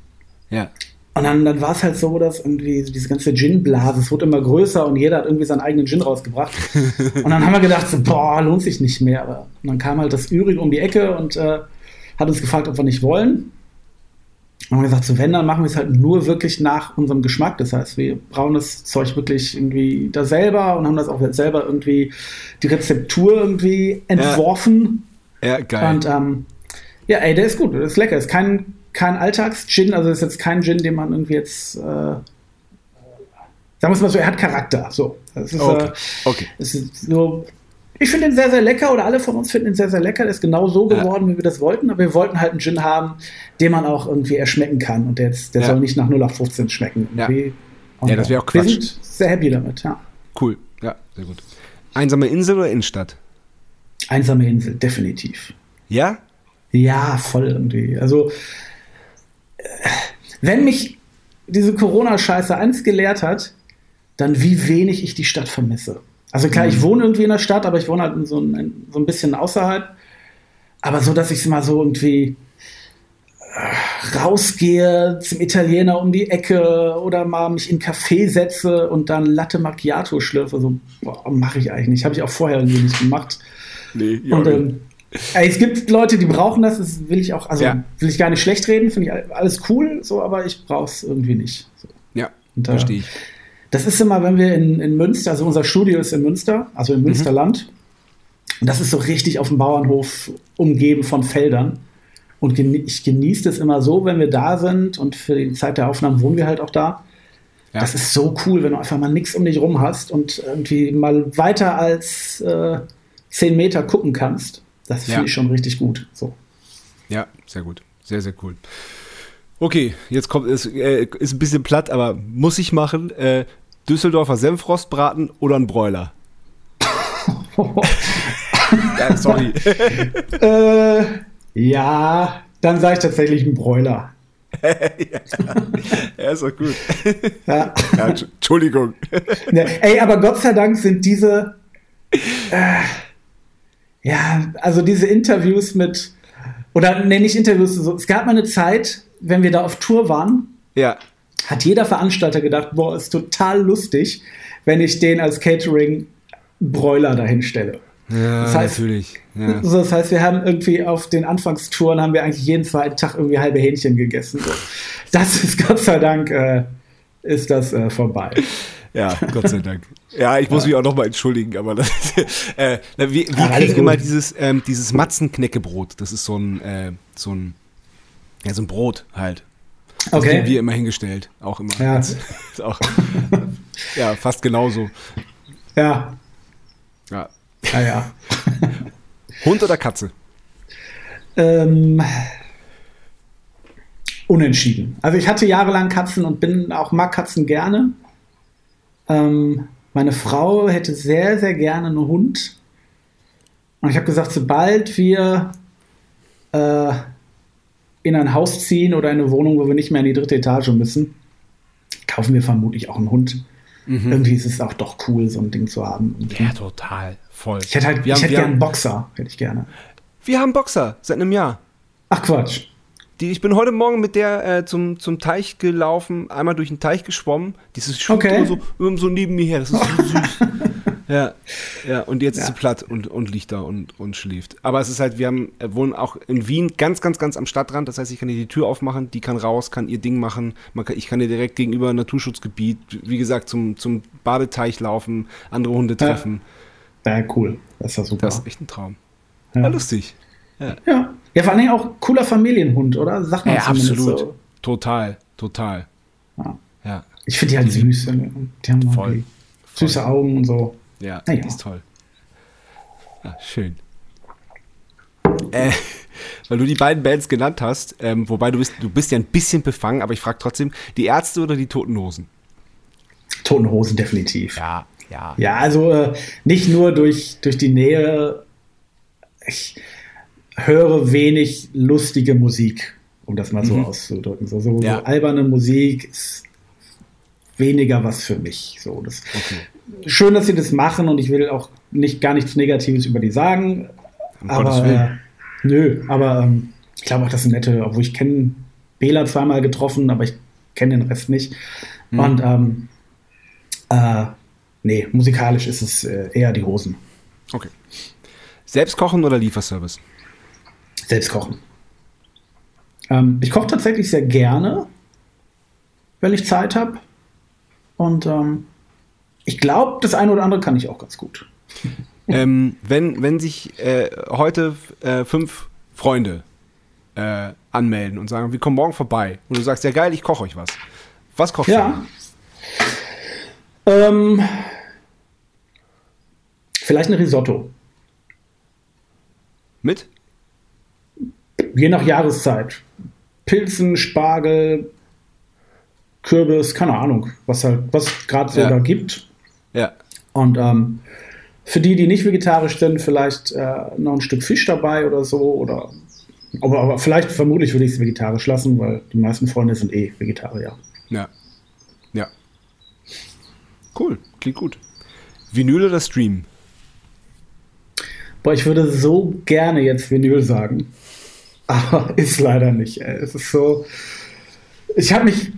Ja. Und dann, dann war es halt so, dass irgendwie diese ganze Gin-Blase, es wurde immer größer und jeder hat irgendwie seinen eigenen Gin rausgebracht. und dann haben wir gedacht, so, boah, lohnt sich nicht mehr. Aber dann kam halt das Übrige um die Ecke und äh, hat uns gefragt, ob wir nicht wollen haben wir gesagt, so wenn, dann machen wir es halt nur wirklich nach unserem Geschmack. Das heißt, wir brauen das Zeug wirklich irgendwie da selber und haben das auch selber irgendwie die Rezeptur irgendwie entworfen. Ja, ja geil. Und ähm, ja, ey, der ist gut, der ist lecker. Ist kein, kein Alltags-Gin, also ist jetzt kein Gin, den man irgendwie jetzt äh, sagen wir es mal so, er hat Charakter. So. Ist, okay. Äh, okay. Es ist so ich finde ihn sehr, sehr lecker oder alle von uns finden ihn sehr, sehr lecker. Der ist genau so geworden, ja. wie wir das wollten. Aber wir wollten halt einen Gin haben, den man auch irgendwie erschmecken kann. Und der, jetzt, der ja. soll nicht nach 0 auf 15 schmecken. Ja, ja das wäre auch Quatsch. Wir sind sehr happy damit, ja. Cool, ja, sehr gut. Einsame Insel oder Innenstadt? Einsame Insel, definitiv. Ja? Ja, voll irgendwie. Also, äh, wenn mich diese Corona-Scheiße eins gelehrt hat, dann wie wenig ich die Stadt vermisse. Also klar, ich mhm. wohne irgendwie in der Stadt, aber ich wohne halt so ein, so ein bisschen außerhalb. Aber so, dass ich mal so irgendwie äh, rausgehe zum Italiener um die Ecke oder mal mich in einen Café setze und dann Latte Macchiato schlürfe. So, mache ich eigentlich nicht. Habe ich auch vorher irgendwie nicht gemacht. Nee, ja, und ähm, es gibt Leute, die brauchen das, das will ich auch, also ja. will ich gar nicht schlecht reden, finde ich alles cool, so, aber ich brauche es irgendwie nicht. So. Ja, und, äh, verstehe ich. Das ist immer, wenn wir in, in Münster, also unser Studio ist in Münster, also im mhm. Münsterland. Und das ist so richtig auf dem Bauernhof umgeben von Feldern. Und ich genieße das immer so, wenn wir da sind und für die Zeit der Aufnahmen wohnen wir halt auch da. Ja. Das ist so cool, wenn du einfach mal nichts um dich rum hast und irgendwie mal weiter als äh, 10 Meter gucken kannst. Das finde ja. ich schon richtig gut. So. Ja, sehr gut. Sehr, sehr cool. Okay, jetzt kommt es äh, ist ein bisschen platt, aber muss ich machen. Äh, Düsseldorfer Senfrostbraten oder ein Bräuler? ja, sorry. äh, ja, dann sage ich tatsächlich ein Bräuler. ja, er ist auch gut. Ja. ja Entschuldigung. Ja, ey, aber Gott sei Dank sind diese, äh, ja, also diese Interviews mit, oder nenne ich Interviews, so, es gab mal eine Zeit, wenn wir da auf Tour waren, ja. hat jeder Veranstalter gedacht, boah, ist total lustig, wenn ich den als Catering-Broiler dahin stelle. Ja, das heißt, natürlich. Ja. So, das heißt, wir haben irgendwie auf den Anfangstouren haben wir eigentlich jeden zweiten Tag irgendwie halbe Hähnchen gegessen. So. Das ist Gott sei Dank äh, ist das äh, vorbei. Ja, Gott sei Dank. Ja, ich muss ja. mich auch nochmal entschuldigen, aber das, äh, wir, wir ja, kriegen immer dieses, ähm, dieses Matzenknäckebrot. Das ist so ein, äh, so ein, ja, so ein Brot halt. Das okay. kriegen wir immer hingestellt. Auch immer. Ja. ist auch, ja, fast genauso. Ja. Ja. Ja, ja. Hund oder Katze? Ähm, unentschieden. Also ich hatte jahrelang Katzen und bin auch mag Katzen gerne. Ähm, meine Frau hätte sehr, sehr gerne einen Hund. Und ich habe gesagt, sobald wir äh, in ein Haus ziehen oder in eine Wohnung, wo wir nicht mehr in die dritte Etage müssen, kaufen wir vermutlich auch einen Hund. Mhm. Irgendwie ist es auch doch cool, so ein Ding zu haben. Ja, total. Voll. Ich hätte halt, wir ich haben, hätte gerne einen Boxer, hätte ich gerne. Wir haben Boxer seit einem Jahr. Ach Quatsch. Die, ich bin heute Morgen mit der äh, zum, zum Teich gelaufen, einmal durch den Teich geschwommen. Dieses Schuh okay. so, so neben mir her. Das ist so süß. ja, ja, und jetzt ja. ist sie platt und, und liegt da und, und schläft. Aber es ist halt, wir haben, äh, wohnen auch in Wien ganz, ganz, ganz am Stadtrand. Das heißt, ich kann ihr die Tür aufmachen, die kann raus, kann ihr Ding machen. Man kann, ich kann ihr direkt gegenüber Naturschutzgebiet, wie gesagt, zum, zum Badeteich laufen, andere Hunde treffen. Ja, ja cool. Das ist ja super. Das ist echt ein Traum. Ja, ja lustig. Ja. Ja. Vor allem auch cooler Familienhund, oder? Sagt man ja, absolut. So. Total, total. Ja. ja. Ich finde die halt süß. Die haben voll, die süße Augen und so. Ja, naja. ist toll. Ja, schön. Äh, weil du die beiden Bands genannt hast, ähm, wobei du bist, du bist ja ein bisschen befangen, aber ich frage trotzdem, die Ärzte oder die Toten Hosen? Toten Hosen definitiv. Ja, ja. Ja, also äh, nicht nur durch, durch die Nähe. Ich, höre wenig lustige Musik, um das mal so mhm. auszudrücken. So, so, ja. so, alberne Musik ist weniger was für mich. So, das, okay. Schön, dass sie das machen und ich will auch nicht gar nichts Negatives über die sagen. Um aber äh, nö, aber ähm, ich glaube auch, das sind nette, obwohl ich kenne Bela zweimal getroffen, aber ich kenne den Rest nicht. Mhm. Und ähm, äh, nee, musikalisch ist es äh, eher die Hosen. Okay. Selbst kochen oder Lieferservice? Selbst kochen. Ähm, ich koche tatsächlich sehr gerne, wenn ich Zeit habe. Und ähm, ich glaube, das eine oder andere kann ich auch ganz gut. Ähm, wenn, wenn sich äh, heute äh, fünf Freunde äh, anmelden und sagen, wir kommen morgen vorbei und du sagst, ja geil, ich koche euch was. Was kochst ja. du? Ähm, vielleicht ein Risotto. Mit? Je nach Jahreszeit. Pilzen, Spargel, Kürbis, keine Ahnung, was halt, was gerade so ja. da gibt. Ja. Und ähm, für die, die nicht vegetarisch sind, vielleicht äh, noch ein Stück Fisch dabei oder so. Oder aber, aber vielleicht, vermutlich würde ich es vegetarisch lassen, weil die meisten Freunde sind eh Vegetarier. Ja. Ja. Cool, klingt gut. Vinyl oder Stream? Boah, ich würde so gerne jetzt Vinyl sagen. Aber ist leider nicht. Ey. Es ist so. Ich habe mich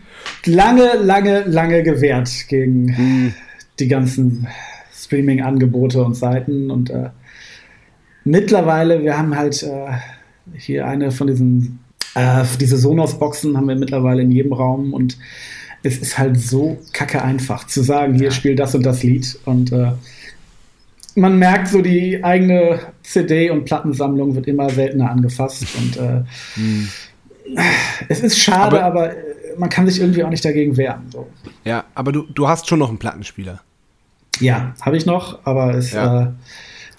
lange, lange, lange gewehrt gegen hm. die ganzen Streaming-Angebote und Seiten. Und äh, mittlerweile, wir haben halt äh, hier eine von diesen, äh, diese Sonos-Boxen haben wir mittlerweile in jedem Raum und es ist halt so kacke einfach zu sagen, hier ja. spiel das und das Lied. Und äh, man merkt so, die eigene CD- und Plattensammlung wird immer seltener angefasst. Und äh, hm. es ist schade, aber, aber, man kann sich irgendwie auch nicht dagegen wehren. So. Ja, aber du, du hast schon noch einen Plattenspieler. Ja, habe ich noch, aber es, ja. äh,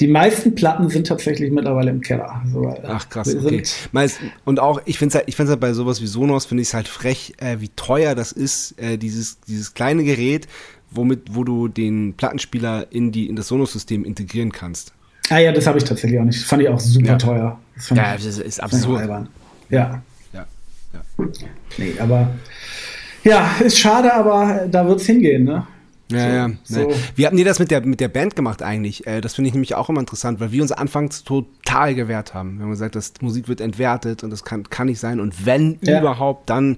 die meisten Platten sind tatsächlich mittlerweile im Keller. Also, Ach krass, okay. Meist, und auch, ich finde es halt, ich halt bei sowas wie Sonos, finde ich es halt frech, äh, wie teuer das ist, äh, dieses, dieses kleine Gerät, womit, wo du den Plattenspieler in, die, in das Sonos-System integrieren kannst. Ah ja, das habe ich tatsächlich auch nicht. Das fand ich auch super ja. teuer. Das ja, das ist absurd. Ja. ja. Ja. Nee, aber ja, ist schade, aber da wird es hingehen, ne? Ja, so, ja. So. Wie hatten die das mit der, mit der Band gemacht eigentlich? Äh, das finde ich nämlich auch immer interessant, weil wir uns anfangs total gewehrt haben. Wir haben gesagt, dass Musik wird entwertet und das kann, kann nicht sein. Und wenn ja. überhaupt, dann,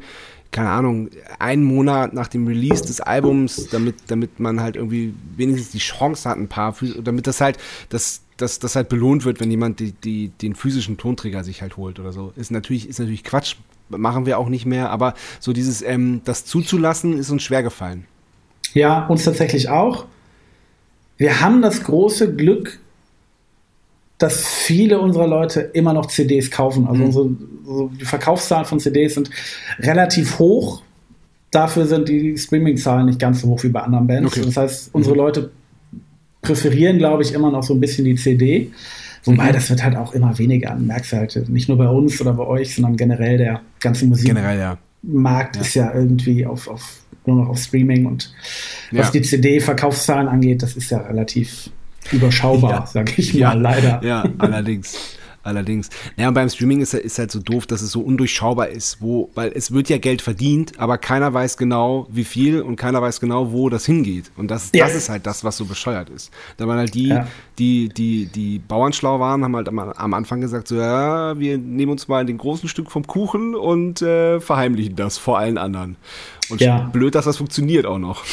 keine Ahnung, einen Monat nach dem Release des Albums, damit, damit man halt irgendwie wenigstens die Chance hat, ein paar, damit das halt, das, dass das halt belohnt wird, wenn jemand die, die, den physischen Tonträger sich halt holt oder so. Ist natürlich, ist natürlich Quatsch, machen wir auch nicht mehr, aber so dieses, ähm, das zuzulassen, ist uns schwer gefallen. Ja, uns tatsächlich auch. Wir haben das große Glück, dass viele unserer Leute immer noch CDs kaufen. Also mhm. unsere, so die Verkaufszahlen von CDs sind relativ hoch. Dafür sind die Streaming-Zahlen nicht ganz so hoch wie bei anderen Bands. Okay. Das heißt, unsere mhm. Leute präferieren, glaube ich, immer noch so ein bisschen die CD. Wobei, mhm. das wird halt auch immer weniger. Merkst du halt nicht nur bei uns oder bei euch, sondern generell der ganze Musikmarkt ja. ja. ist ja irgendwie auf, auf nur noch auf Streaming und was die CD-Verkaufszahlen angeht, das ist ja relativ überschaubar, ja. sag ich mal, leider. Ja, allerdings. Allerdings. Naja, und beim Streaming ist, ist halt so doof, dass es so undurchschaubar ist, wo, weil es wird ja Geld verdient, aber keiner weiß genau, wie viel und keiner weiß genau, wo das hingeht. Und das, ja. das ist halt das, was so bescheuert ist. Da waren halt die, ja. die, die, die Bauern schlau waren, haben halt am, am, Anfang gesagt, so, ja, wir nehmen uns mal den großen Stück vom Kuchen und äh, verheimlichen das vor allen anderen. Und ja. blöd, dass das funktioniert auch noch.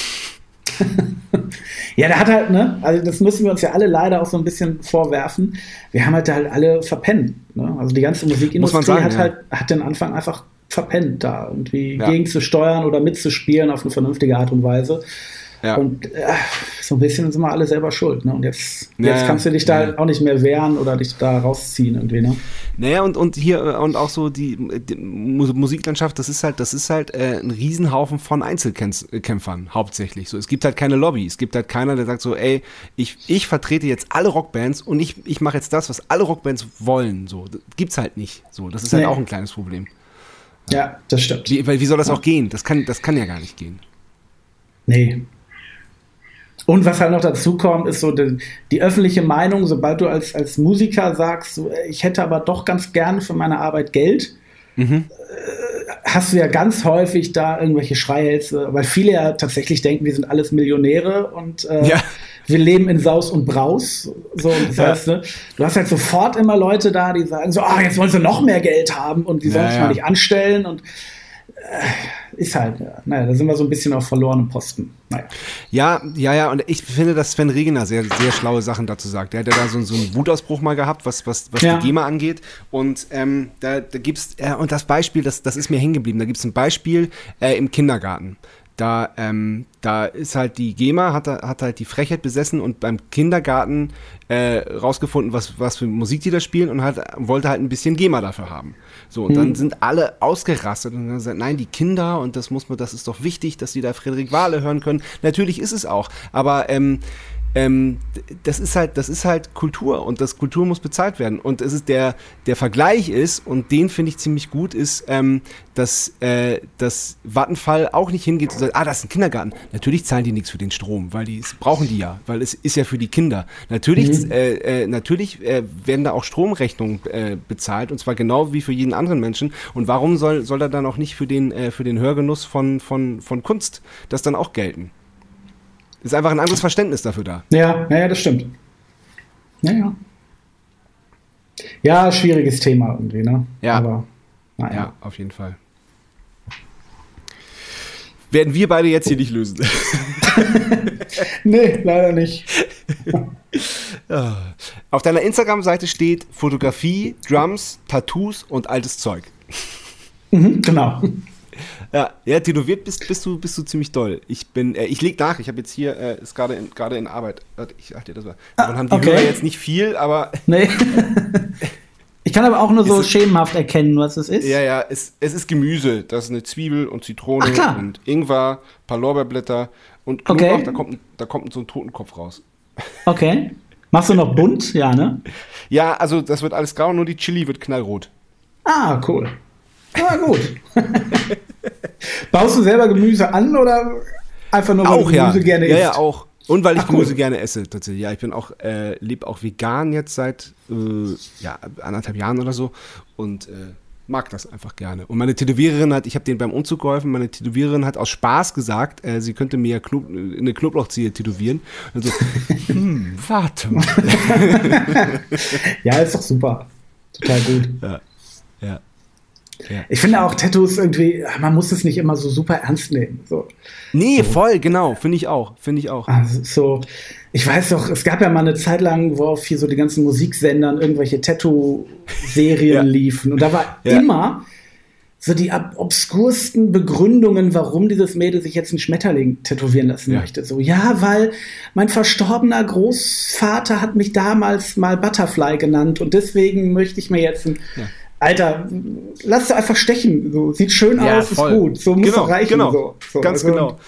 ja, der hat halt, ne, also das müssen wir uns ja alle leider auch so ein bisschen vorwerfen. Wir haben halt da halt alle verpennt. Ne? Also die ganze Musikindustrie sagen, hat ja. halt, hat den Anfang einfach verpennt, da irgendwie ja. gegenzusteuern oder mitzuspielen auf eine vernünftige Art und Weise. Ja. Und äh, so ein bisschen sind wir alle selber schuld. Ne? Und jetzt, ja, jetzt kannst du dich da ja. auch nicht mehr wehren oder dich da rausziehen irgendwie. Ne? Naja, und, und hier äh, und auch so die, die Musiklandschaft, das ist halt, das ist halt äh, ein Riesenhaufen von Einzelkämpfern hauptsächlich. So, es gibt halt keine Lobby. Es gibt halt keiner, der sagt so, ey, ich, ich vertrete jetzt alle Rockbands und ich, ich mache jetzt das, was alle Rockbands wollen. So, das gibt's halt nicht. So, das ist halt auch ein kleines Problem. Ja, das stimmt. Wie, weil wie soll das auch gehen? Das kann, das kann ja gar nicht gehen. Nee, und was halt noch dazu kommt, ist so die, die, öffentliche Meinung, sobald du als, als Musiker sagst, so, ich hätte aber doch ganz gerne für meine Arbeit Geld, mhm. äh, hast du ja ganz häufig da irgendwelche Schreihälse, weil viele ja tatsächlich denken, wir sind alles Millionäre und äh, ja. wir leben in Saus und Braus. So, das ja. heißt, ne, du hast halt sofort immer Leute da, die sagen so, ah, jetzt wollen sie noch mehr Geld haben und die sollen sich mal nicht anstellen und äh, ist halt, ja. naja, da sind wir so ein bisschen auf verlorenen Posten. Naja. Ja, ja, ja, und ich finde, dass Sven Regener sehr, sehr schlaue Sachen dazu sagt. Der hat ja da so, so einen Wutausbruch mal gehabt, was, was, was ja. die GEMA angeht. Und ähm, da, da gibt's, äh, und das Beispiel, das, das ist mir hängen geblieben. Da gibt es ein Beispiel äh, im Kindergarten. Da, ähm, da ist halt die GEMA, hat, hat halt die Frechheit besessen und beim Kindergarten äh, rausgefunden, was, was für Musik die da spielen und hat, wollte halt ein bisschen GEMA dafür haben. So, und hm. dann sind alle ausgerastet und haben gesagt, nein, die Kinder und das muss man, das ist doch wichtig, dass die da Frederik Wahle hören können. Natürlich ist es auch, aber ähm, ähm, das ist halt, das ist halt Kultur und das Kultur muss bezahlt werden. Und es ist der, der Vergleich ist, und den finde ich ziemlich gut, ist, ähm, dass äh, das Vattenfall auch nicht hingeht und sagt, ah, das ist ein Kindergarten. Natürlich zahlen die nichts für den Strom, weil die brauchen die ja, weil es ist ja für die Kinder. Natürlich, mhm. äh, äh, natürlich äh, werden da auch Stromrechnungen äh, bezahlt und zwar genau wie für jeden anderen Menschen. Und warum soll, soll er dann auch nicht für den, äh, für den Hörgenuss von, von, von Kunst das dann auch gelten? Ist einfach ein anderes Verständnis dafür da. Ja, ja, das stimmt. Ja, ja. Ja, schwieriges Thema irgendwie, ne? Ja. Aber, naja. Ja, auf jeden Fall. Werden wir beide jetzt hier nicht lösen. nee, leider nicht. Auf deiner Instagram-Seite steht Fotografie, Drums, Tattoos und altes Zeug. Mhm, genau. Ja, ja, tätowiert bist, bist, du, bist du ziemlich doll. Ich bin, äh, ich leg nach, ich habe jetzt hier, äh, ist gerade in, in Arbeit. Ich dir das. Davon ah, haben die okay. Hörer jetzt nicht viel, aber. Nee. ich kann aber auch nur so schemenhaft erkennen, was es ist. Ja, ja, es, es ist Gemüse. Das ist eine Zwiebel und Zitrone Ach, und Ingwer, ein paar Lorbeerblätter und Knoblauch, okay. da, kommt, da kommt so ein Totenkopf raus. Okay. Machst du noch bunt? Ja, ne? Ja, also das wird alles grau, nur die Chili wird knallrot. Ah, cool. Ah, gut. Baust du selber Gemüse an oder einfach nur, weil auch, du Gemüse ja. gerne isst? Ja, ja, auch. Und weil ich Ach, Gemüse cool. gerne esse, tatsächlich. Ja, ich bin auch, äh, lebe auch vegan jetzt seit äh, ja, anderthalb Jahren oder so. Und äh, mag das einfach gerne. Und meine Tätowiererin hat, ich habe den beim Umzug geholfen, meine Tätowiererin hat aus Spaß gesagt, äh, sie könnte mir Knob eine Knoblauchziehe tätowieren. Und so, hm, warte mal. ja, ist doch super. Total gut. Ja. ja. Ja. Ich finde auch Tattoos irgendwie, man muss es nicht immer so super ernst nehmen. So. Nee, so. voll, genau, finde ich auch, finde ich auch. Also, so, ich weiß doch, es gab ja mal eine Zeit lang, wo auf hier so die ganzen Musiksendern irgendwelche Tattoo-Serien ja. liefen. Und da war ja. immer so die obskursten Begründungen, warum dieses Mädel sich jetzt einen Schmetterling tätowieren lassen ja. möchte. So, ja, weil mein verstorbener Großvater hat mich damals mal Butterfly genannt und deswegen möchte ich mir jetzt ein Alter, lass es einfach stechen. So, sieht schön ja, aus, voll. ist gut. So muss genau, reichen. Genau. So. So, Ganz also, genau.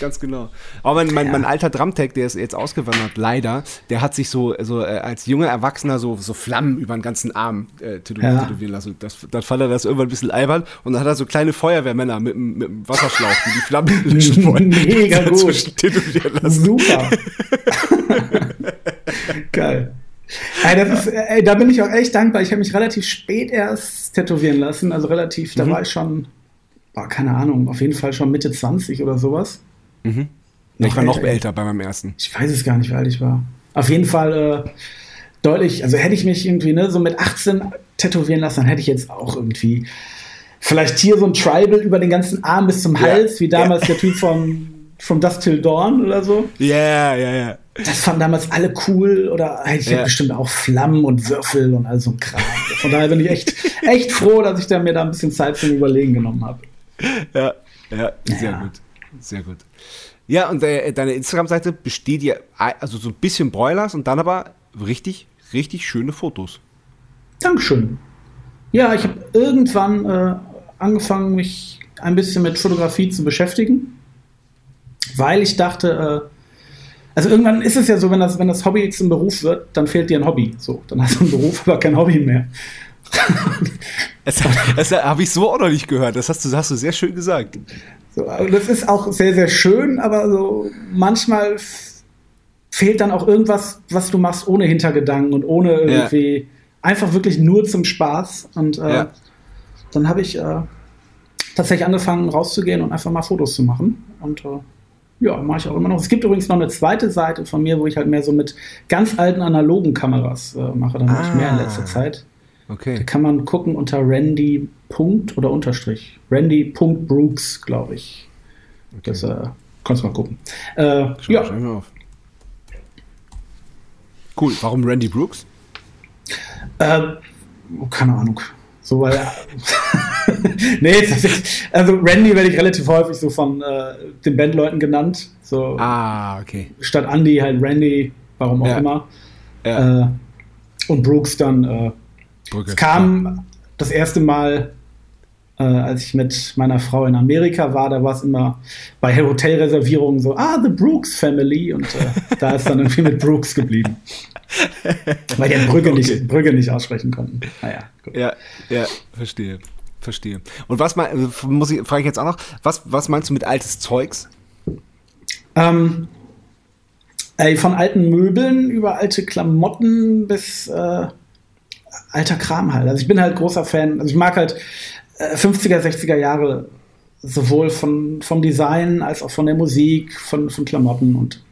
Ganz genau. Aber mein, mein, mein alter Drumtech, der ist jetzt ausgewandert, leider, der hat sich so, so äh, als junger Erwachsener so, so Flammen über den ganzen Arm äh, tätowieren ja. lassen. Das, dann fand er das irgendwann ein bisschen albern und dann hat er so kleine Feuerwehrmänner mit, mit einem Wasserschlauch, die die Flammen löschen wollen. Mega gut. Tätowieren lassen. Super. Geil. Ey, das ist, ey, da bin ich auch echt dankbar. Ich habe mich relativ spät erst tätowieren lassen. Also relativ, da mhm. war ich schon, boah, keine Ahnung, auf jeden Fall schon Mitte 20 oder sowas. Mhm. Ja, ich war noch älter bei meinem ersten. Ich weiß es gar nicht, wie alt ich war. Auf jeden Fall äh, deutlich, also hätte ich mich irgendwie ne, so mit 18 tätowieren lassen, dann hätte ich jetzt auch irgendwie vielleicht hier so ein Tribal über den ganzen Arm bis zum Hals, ja. wie damals ja. der Typ von From Dust Till Dawn oder so. Ja, ja, ja. Das fanden damals alle cool oder ich ja. bestimmt auch Flammen und Würfel und all so ein Kram. Von daher bin ich echt, echt froh, dass ich da mir da ein bisschen Zeit zum Überlegen genommen habe. Ja, ja, sehr ja. gut. Sehr gut. Ja, und äh, deine Instagram-Seite besteht ja also so ein bisschen Broilers und dann aber richtig, richtig schöne Fotos. Dankeschön. Ja, ich habe irgendwann äh, angefangen, mich ein bisschen mit Fotografie zu beschäftigen weil ich dachte, äh, also irgendwann ist es ja so, wenn das, wenn das Hobby zum Beruf wird, dann fehlt dir ein Hobby. So, dann hast du einen Beruf, aber kein Hobby mehr. das, das habe ich so auch noch nicht gehört. Das hast du, hast du sehr schön gesagt. So, das ist auch sehr, sehr schön, aber so manchmal fehlt dann auch irgendwas, was du machst ohne Hintergedanken und ohne irgendwie ja. einfach wirklich nur zum Spaß. Und äh, ja. dann habe ich äh, tatsächlich angefangen rauszugehen und einfach mal Fotos zu machen. Und äh, ja, mache ich auch immer noch. Es gibt übrigens noch eine zweite Seite von mir, wo ich halt mehr so mit ganz alten analogen Kameras äh, mache. Da mache ah. ich mehr in letzter Zeit. Okay. Da kann man gucken unter Randy. Punkt oder Unterstrich. Randy.brooks, glaube ich. Okay. Das äh, kannst du mal gucken. Äh, schau, ja. Schau auf. Cool. Warum Randy Brooks? Äh, keine Ahnung. So, weil. nee, also Randy werde ich relativ häufig so von äh, den Bandleuten genannt. So, ah, okay. Statt Andy halt Randy, warum auch ja. immer. Ja. Äh, und Brooks dann. Äh, Brücke, kam ja. das erste Mal, äh, als ich mit meiner Frau in Amerika war, da war es immer bei Hotelreservierungen so, ah, The Brooks Family. Und äh, da ist dann irgendwie mit Brooks geblieben. Weil die Brügge, okay. nicht, Brügge nicht aussprechen konnten. Naja, gut. Ja, ja, verstehe. Verstehe. Und was mein, muss ich, frage ich jetzt auch noch, was, was meinst du mit altes Zeugs? Ähm, ey, von alten Möbeln über alte Klamotten bis äh, alter Kram halt. Also ich bin halt großer Fan. Also ich mag halt äh, 50er, 60er Jahre sowohl von, vom Design als auch von der Musik, von, von Klamotten und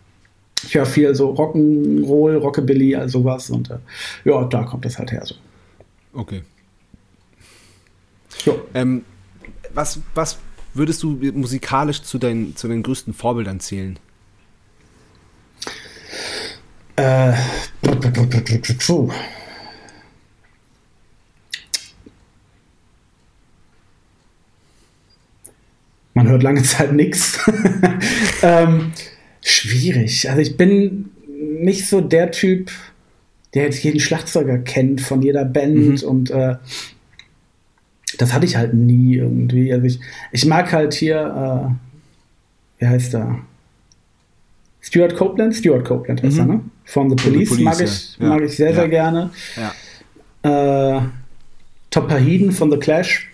ich höre viel so Rock'n'Roll, Rockabilly, all sowas und äh, ja, da kommt das halt her so. Okay. Ähm, was, was würdest du musikalisch zu deinen, zu deinen größten Vorbildern zählen? Äh, Man hört lange Zeit nichts. ähm, schwierig. Also ich bin nicht so der Typ, der jetzt jeden Schlagzeuger kennt von jeder Band mhm. und äh, das hatte ich halt nie irgendwie. Also ich, ich mag halt hier, äh, wie heißt er? Stuart Copeland? Stuart Copeland heißt mhm. er, ne? Von The Police, The Police mag, ich, ja. mag ich sehr, ja. sehr gerne. Ja. Äh, Top Pahiden von The Clash,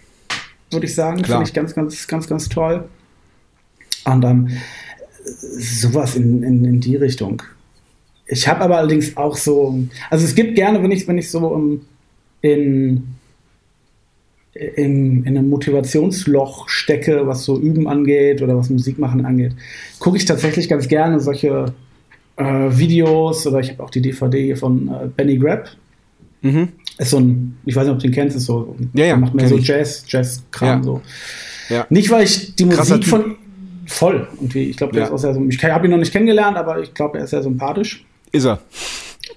würde ich sagen. Finde ich ganz, ganz, ganz, ganz toll. Und ähm, sowas in, in, in die Richtung. Ich habe aber allerdings auch so, also es gibt gerne, wenn ich, wenn ich so um, in in, in einem Motivationsloch stecke, was so Üben angeht oder was Musik machen angeht, gucke ich tatsächlich ganz gerne solche äh, Videos oder ich habe auch die DVD von äh, Benny Grapp. Mhm. Ist so ein, ich weiß nicht, ob du den kennst, ist so, ja, ja, macht mehr so Jazz, Jazz-Kram Ja. so. Ja. Nicht, weil ich die Krasser Musik Typ. von voll irgendwie, ich glaube, der Ja. ist auch sehr, so- ich habe ihn noch nicht kennengelernt, aber ich glaube, er ist sehr sympathisch. Ist er.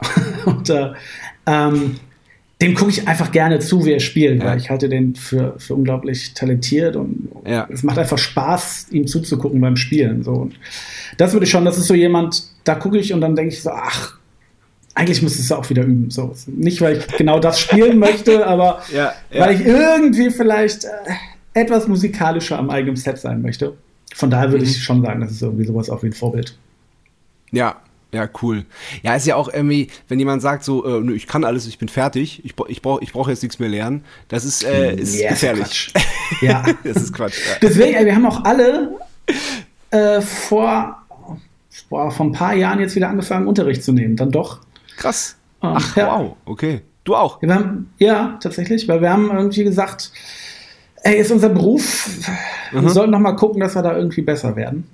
Und äh, ähm, dem gucke ich einfach gerne zu, wie er spielt, Ja. weil ich halte den für, für unglaublich talentiert und Ja. es macht einfach Spaß, ihm zuzugucken beim Spielen. So. Und das würde ich schon, das ist so jemand, da gucke ich und dann denke ich so, ach, eigentlich müsstest du auch wieder üben. So. Nicht, weil ich genau das spielen möchte, aber Ja, weil ich irgendwie vielleicht äh, etwas musikalischer am eigenen Set sein möchte. Von daher Mhm. würde ich schon sagen, das ist irgendwie sowas auch wie ein Vorbild. Ja, ja, cool. Ja, ist ja auch irgendwie, wenn jemand sagt so, äh, nö, ich kann alles, ich bin fertig, ich, ich brauche ich brauch jetzt nichts mehr lernen, das ist, äh, ist Ja, ist gefährlich. Quatsch. Ja. das ist Quatsch. Ja. Deswegen, ey, wir haben auch alle äh, vor, boah, vor ein paar Jahren jetzt wieder angefangen, Unterricht zu nehmen. Dann doch. Krass. Ähm, Ach, ja. wow, okay. Du auch. Wir haben, ja, tatsächlich, weil wir haben irgendwie gesagt, ey, ist unser Beruf, Mhm. wir sollten noch mal gucken, dass wir da irgendwie besser werden.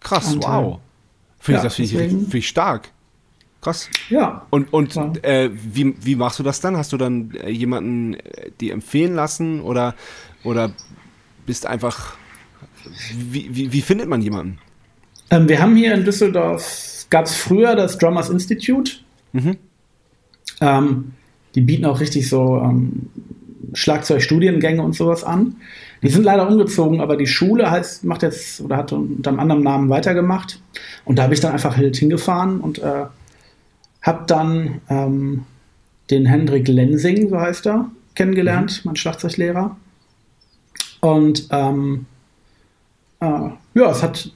Krass, Und, wow. Finde ja, ich, das finde ich, find ich stark. Krass. Ja. Und, und Ja. äh, wie, wie machst du das dann? Hast du dann äh, jemanden äh, dir empfehlen lassen oder, oder bist einfach. Wie, wie, wie findet man jemanden? Ähm, wir haben hier in Düsseldorf, gab es früher das Drummers Institute. Mhm. Ähm, die bieten auch richtig so ähm, Schlagzeugstudiengänge und sowas an. Die sind leider umgezogen, aber die Schule heißt, macht jetzt oder hat unter einem anderen Namen weitergemacht. Und da habe ich dann einfach halt hingefahren und äh, habe dann ähm, den Hendrik Lensing, so heißt er, kennengelernt, mein Schlagzeuglehrer. Und ähm, äh, ja, es hat,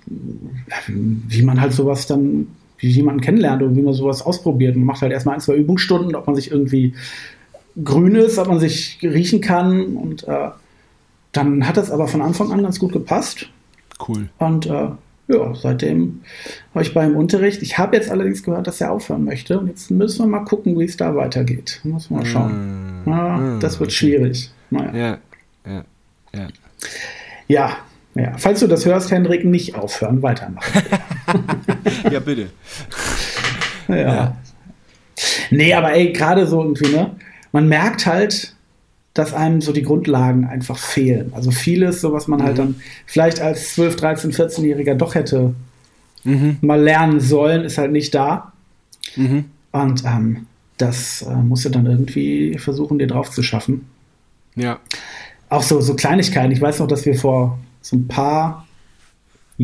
wie man halt sowas dann, wie jemanden kennenlernt und wie man sowas ausprobiert. Man macht halt erstmal ein, zwei Übungsstunden, ob man sich irgendwie grün ist, ob man sich riechen kann. Und äh, dann hat das aber von Anfang an ganz gut gepasst. Cool. Und äh, ja, seitdem war ich beim Unterricht. Ich habe jetzt allerdings gehört, dass er aufhören möchte. Und jetzt müssen wir mal gucken, wie es da weitergeht. Muss mal schauen. Mm, Ja, mm, das wird schwierig. Naja. Ja, ja, ja. Ja, ja. Falls du das hörst, Hendrik, nicht aufhören, weitermachen. Ja, bitte. Ja. Ja. Nee, aber ey, gerade so irgendwie, ne? Man merkt halt, dass einem so die Grundlagen einfach fehlen. Also vieles, so was man halt dann vielleicht als 12, 13, 14-Jähriger doch hätte Mhm. mal lernen sollen, ist halt nicht da. Mhm. Und ähm, das äh, musst du dann irgendwie versuchen, dir drauf zu schaffen. Ja. Auch so, so Kleinigkeiten. Ich weiß noch, dass wir vor so ein paar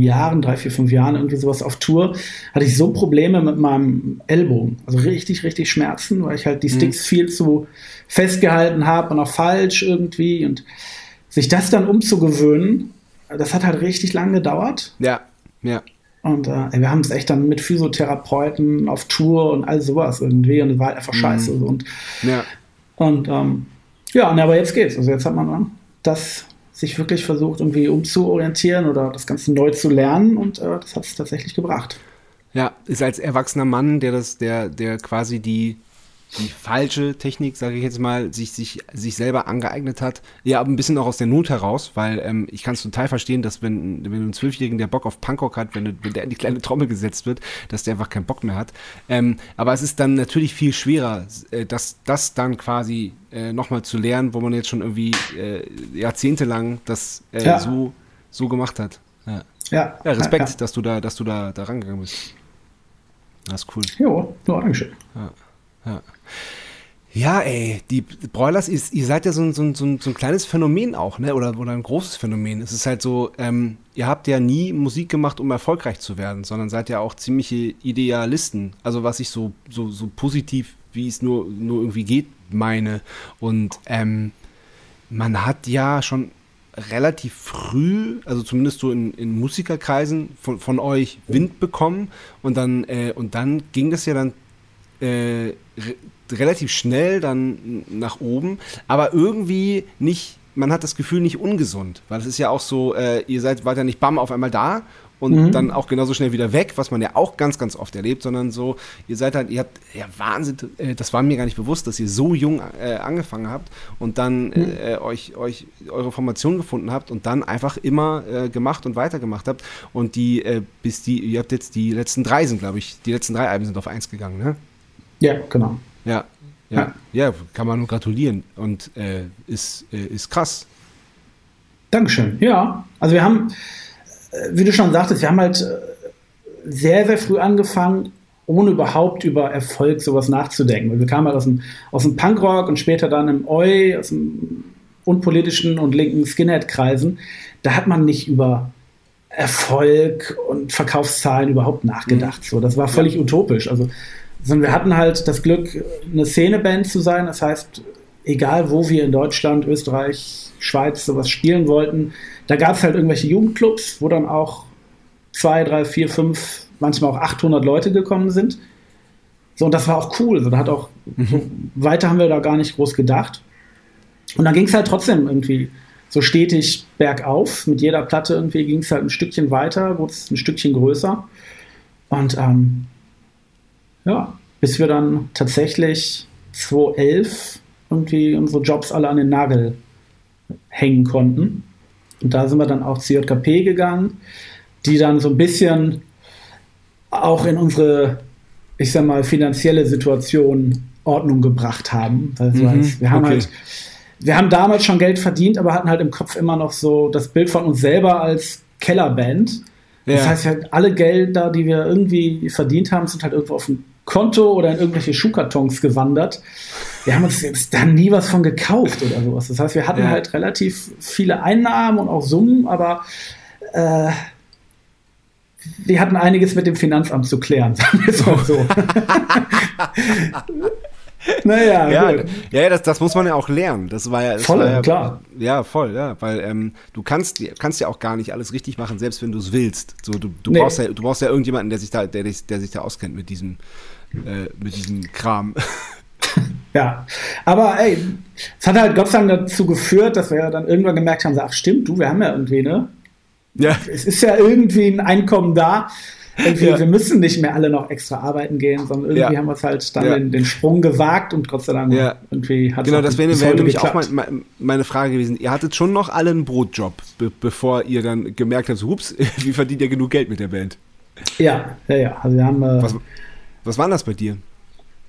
Jahren, drei, vier, fünf Jahren, irgendwie sowas auf Tour, hatte ich so Probleme mit meinem Ellbogen. Also richtig, richtig Schmerzen, weil ich halt die Sticks viel zu festgehalten habe und auch falsch irgendwie. Und sich das dann umzugewöhnen, das hat halt richtig lange gedauert. Ja. Ja. Und äh, wir haben es echt dann mit Physiotherapeuten auf Tour und all sowas irgendwie. Und es war halt einfach scheiße. So. Und Ja. und ähm, ja, aber jetzt geht's. Also jetzt hat man das sich wirklich versucht, irgendwie umzuorientieren oder das Ganze neu zu lernen und äh, das hat es tatsächlich gebracht. Ja, ist als erwachsener Mann, der das, der, der quasi die, die falsche Technik, sage ich jetzt mal, sich, sich, sich selber angeeignet hat. Ja, aber ein bisschen auch aus der Not heraus, weil ähm, ich kann es total verstehen, dass wenn, wenn du einen Zwölfjährigen, der Bock auf Punkrock hat, wenn, wenn der in die kleine Trommel gesetzt wird, dass der einfach keinen Bock mehr hat. Ähm, aber es ist dann natürlich viel schwerer, äh, das, das dann quasi äh, nochmal zu lernen, wo man jetzt schon irgendwie äh, jahrzehntelang das äh, Ja. so, so gemacht hat. Ja. Ja, Ja, Respekt, Ja, dass du da, dass du da, da rangegangen bist. Das ist cool. ja. Jo, ja, Dankeschön. Ja, ey, die Broilers, ihr, seid ja so ein, so, ein, so, ein, kleines Phänomen auch, ne? Oder, oder ein großes Phänomen. Es ist halt so, ähm, ihr habt ja nie Musik gemacht, um erfolgreich zu werden, sondern seid ja auch ziemliche Idealisten. Also was ich so, so, so positiv, wie es nur, nur irgendwie geht, meine. Und ähm, man hat ja schon relativ früh, also zumindest so in, in Musikerkreisen von, von euch Wind bekommen und dann, äh, und dann ging das ja dann äh, relativ schnell dann nach oben, aber irgendwie nicht man hat das Gefühl nicht ungesund, weil es ist ja auch so, äh, ihr seid weiter nicht bam auf einmal da und mhm. dann auch genauso schnell wieder weg, was man ja auch ganz, ganz oft erlebt, sondern so, ihr seid halt, ihr habt, ja Wahnsinn, äh, das war mir gar nicht bewusst, dass ihr so jung äh, angefangen habt und dann mhm. äh, euch, euch eure Formation gefunden habt und dann einfach immer äh, gemacht und weitergemacht habt und die, äh, bis die, ihr habt jetzt die letzten drei sind, glaube ich, die letzten drei Alben sind auf eins gegangen, ne? Ja, genau. Ja, ja, ja, ja kann man nur gratulieren und äh, ist, ist krass. Dankeschön, ja, also wir haben wie du schon sagtest, wir haben halt äh, sehr, sehr früh angefangen, ohne überhaupt über Erfolg sowas nachzudenken. Wir kamen halt aus dem, aus dem Punkrock und später dann im Oi, aus dem unpolitischen und linken Skinhead-Kreisen. Da hat man nicht über Erfolg und Verkaufszahlen überhaupt nachgedacht. So, das war völlig utopisch. Also, wir hatten halt das Glück, eine Szeneband zu sein. Das heißt, egal wo wir in Deutschland, Österreich, Schweiz sowas spielen wollten, da gab es halt irgendwelche Jugendclubs, wo dann auch zwei, drei, vier, fünf, manchmal auch 800 Leute gekommen sind. So, und das war auch cool. So, da hat auch, mhm. weiter haben wir da gar nicht groß gedacht. Und dann ging es halt trotzdem irgendwie so stetig bergauf. Mit jeder Platte irgendwie ging es halt ein Stückchen weiter, wurde es ein Stückchen größer. Und ähm, ja, bis wir dann tatsächlich 2011 irgendwie unsere Jobs alle an den Nagel hängen konnten. Und da sind wir dann auch zu JKP gegangen, die dann so ein bisschen auch in unsere, ich sag mal, finanzielle Situation Ordnung gebracht haben. Also mhm, wir haben okay. halt, wir haben damals schon Geld verdient, aber hatten halt im Kopf immer noch so das Bild von uns selber als Kellerband. Ja. Das heißt halt, alle Gelder, die wir irgendwie verdient haben, sind halt irgendwo auf dem Konto oder in irgendwelche Schuhkartons gewandert. Wir haben uns jetzt da nie was von gekauft oder sowas. Das heißt, wir hatten ja. halt relativ viele Einnahmen und auch Summen, aber äh, wir hatten einiges mit dem Finanzamt zu klären, sagen wir es mal so. naja, ja, ja, das, das muss man ja auch lernen. Das war ja das voll, war ja, klar. Ja, voll, ja, weil ähm, du kannst, kannst ja auch gar nicht alles richtig machen, selbst wenn du es willst. So, du, du nee. brauchst ja, du brauchst ja irgendjemanden, der sich da, der, der sich da auskennt mit diesem, äh, mit diesem Kram. Ja, aber ey, es hat halt Gott sei Dank dazu geführt, dass wir ja dann irgendwann gemerkt haben, ach stimmt, du, wir haben ja irgendwie, ne? Ja. Es ist ja irgendwie ein Einkommen da. Irgendwie, ja. Wir müssen nicht mehr alle noch extra arbeiten gehen, sondern irgendwie ja. haben wir es halt dann ja. den, den, Sprung gewagt und Gott sei Dank irgendwie hat Genau, das wäre wär nämlich auch mein, meine Frage gewesen. Ihr hattet schon noch alle einen Brotjob, be bevor ihr dann gemerkt habt, so, ups, wie verdient ihr genug Geld mit der Band? Ja, ja, ja. Also wir haben. Äh, was, war das bei dir?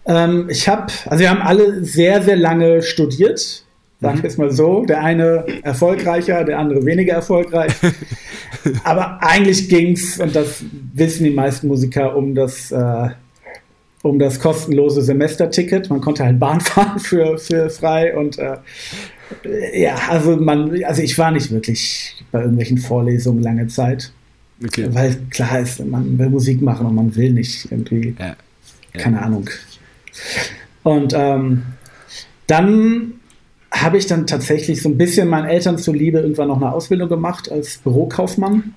Ähm, ich habe, also wir haben alle sehr, sehr lange studiert, sagen wir es mal so. Der eine erfolgreicher, der andere weniger erfolgreich. Aber eigentlich ging es, und das wissen die meisten Musiker, um das, äh, um das kostenlose Semesterticket. Man konnte halt Bahn fahren für, für frei und äh, ja, also man, also ich war nicht wirklich bei irgendwelchen Vorlesungen lange Zeit. Okay. Weil klar ist, man will Musik machen und man will nicht irgendwie, ja. Keine Ahnung, und ähm, dann habe ich dann tatsächlich so ein bisschen meinen Eltern zuliebe irgendwann noch eine Ausbildung gemacht als Bürokaufmann.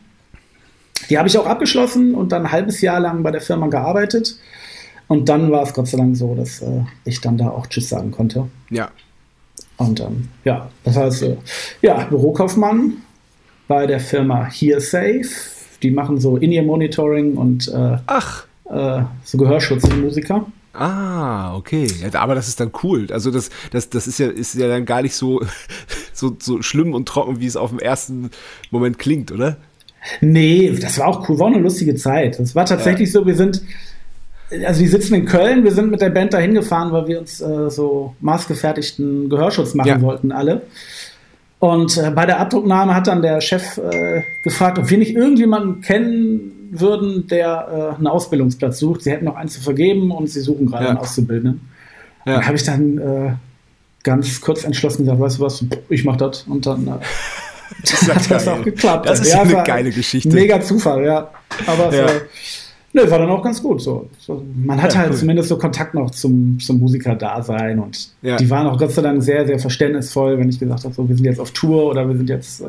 Die habe ich auch abgeschlossen und dann ein halbes Jahr lang bei der Firma gearbeitet. Und dann war es Gott sei Dank so, dass äh, ich dann da auch Tschüss sagen konnte. Ja. Und ähm, ja, das heißt, äh, ja, Bürokaufmann bei der Firma HearSafe. Die machen so In-Ear-Monitoring und äh, Ach. Äh, so Gehörschutz für Musiker. Ah, okay. Aber das ist dann cool. Also das, das, das ist ja, ist ja dann gar nicht so, so, so schlimm und trocken, wie es auf dem ersten Moment klingt, oder? Nee, das war auch cool, war auch eine lustige Zeit. Das war tatsächlich ja. so, wir sind, also wir sitzen in Köln, wir sind mit der Band da hingefahren, weil wir uns äh, so maßgefertigten Gehörschutz machen ja. wollten, alle. Und äh, bei der Abdrucknahme hat dann der Chef äh, gefragt, ob wir nicht irgendjemanden kennen würden, der äh, einen Ausbildungsplatz sucht. Sie hätten noch einen zu vergeben und sie suchen gerade ja. einen Auszubildenden. Ja. Dann habe ich dann äh, ganz kurz entschlossen gesagt, weißt du was, ich mach das. Und dann äh, das hat das auch geklappt. Das ist ja, eine geile Geschichte. Mega Zufall, ja. Aber ja. Äh, ne, war dann auch ganz gut. So. so man hat ja, halt cool. zumindest so Kontakt noch zum, zum Musiker-Dasein und ja. die waren auch Gott sei Dank sehr, sehr verständnisvoll, wenn ich gesagt habe, so, wir sind jetzt auf Tour oder wir sind jetzt äh,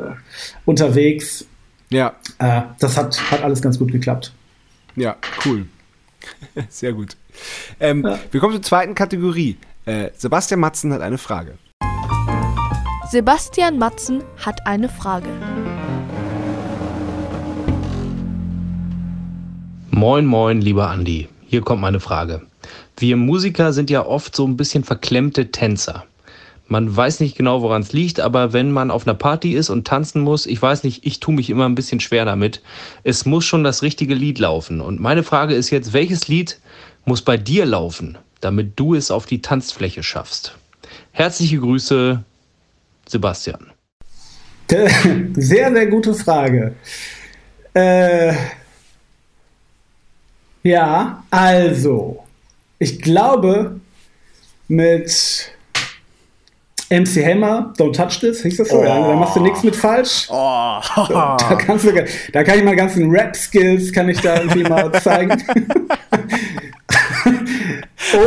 unterwegs. Ja. Äh, das hat, hat alles ganz gut geklappt. Ja, cool. Sehr gut. Ähm, ja. Wir kommen zur zweiten Kategorie. Äh, Sebastian Matzen hat eine Frage. Sebastian Matzen hat eine Frage. Moin, moin, lieber Andi. Hier kommt meine Frage. Wir Musiker sind ja oft so ein bisschen verklemmte Tänzer. Man weiß nicht genau, woran es liegt, aber wenn man auf einer Party ist und tanzen muss, ich weiß nicht, ich tue mich immer ein bisschen schwer damit. Es muss schon das richtige Lied laufen. Und meine Frage ist jetzt, welches Lied muss bei dir laufen, damit du es auf die Tanzfläche schaffst? Herzliche Grüße, Sebastian. Sehr, sehr gute Frage. Äh, ja, also, ich glaube, mit MC Hammer, Don't Touch This, hieß das so? Oh. Ja, da machst du nichts mit falsch. Oh. Da, kannst du, da kann ich meine ganzen Rap-Skills, kann ich da irgendwie mal zeigen.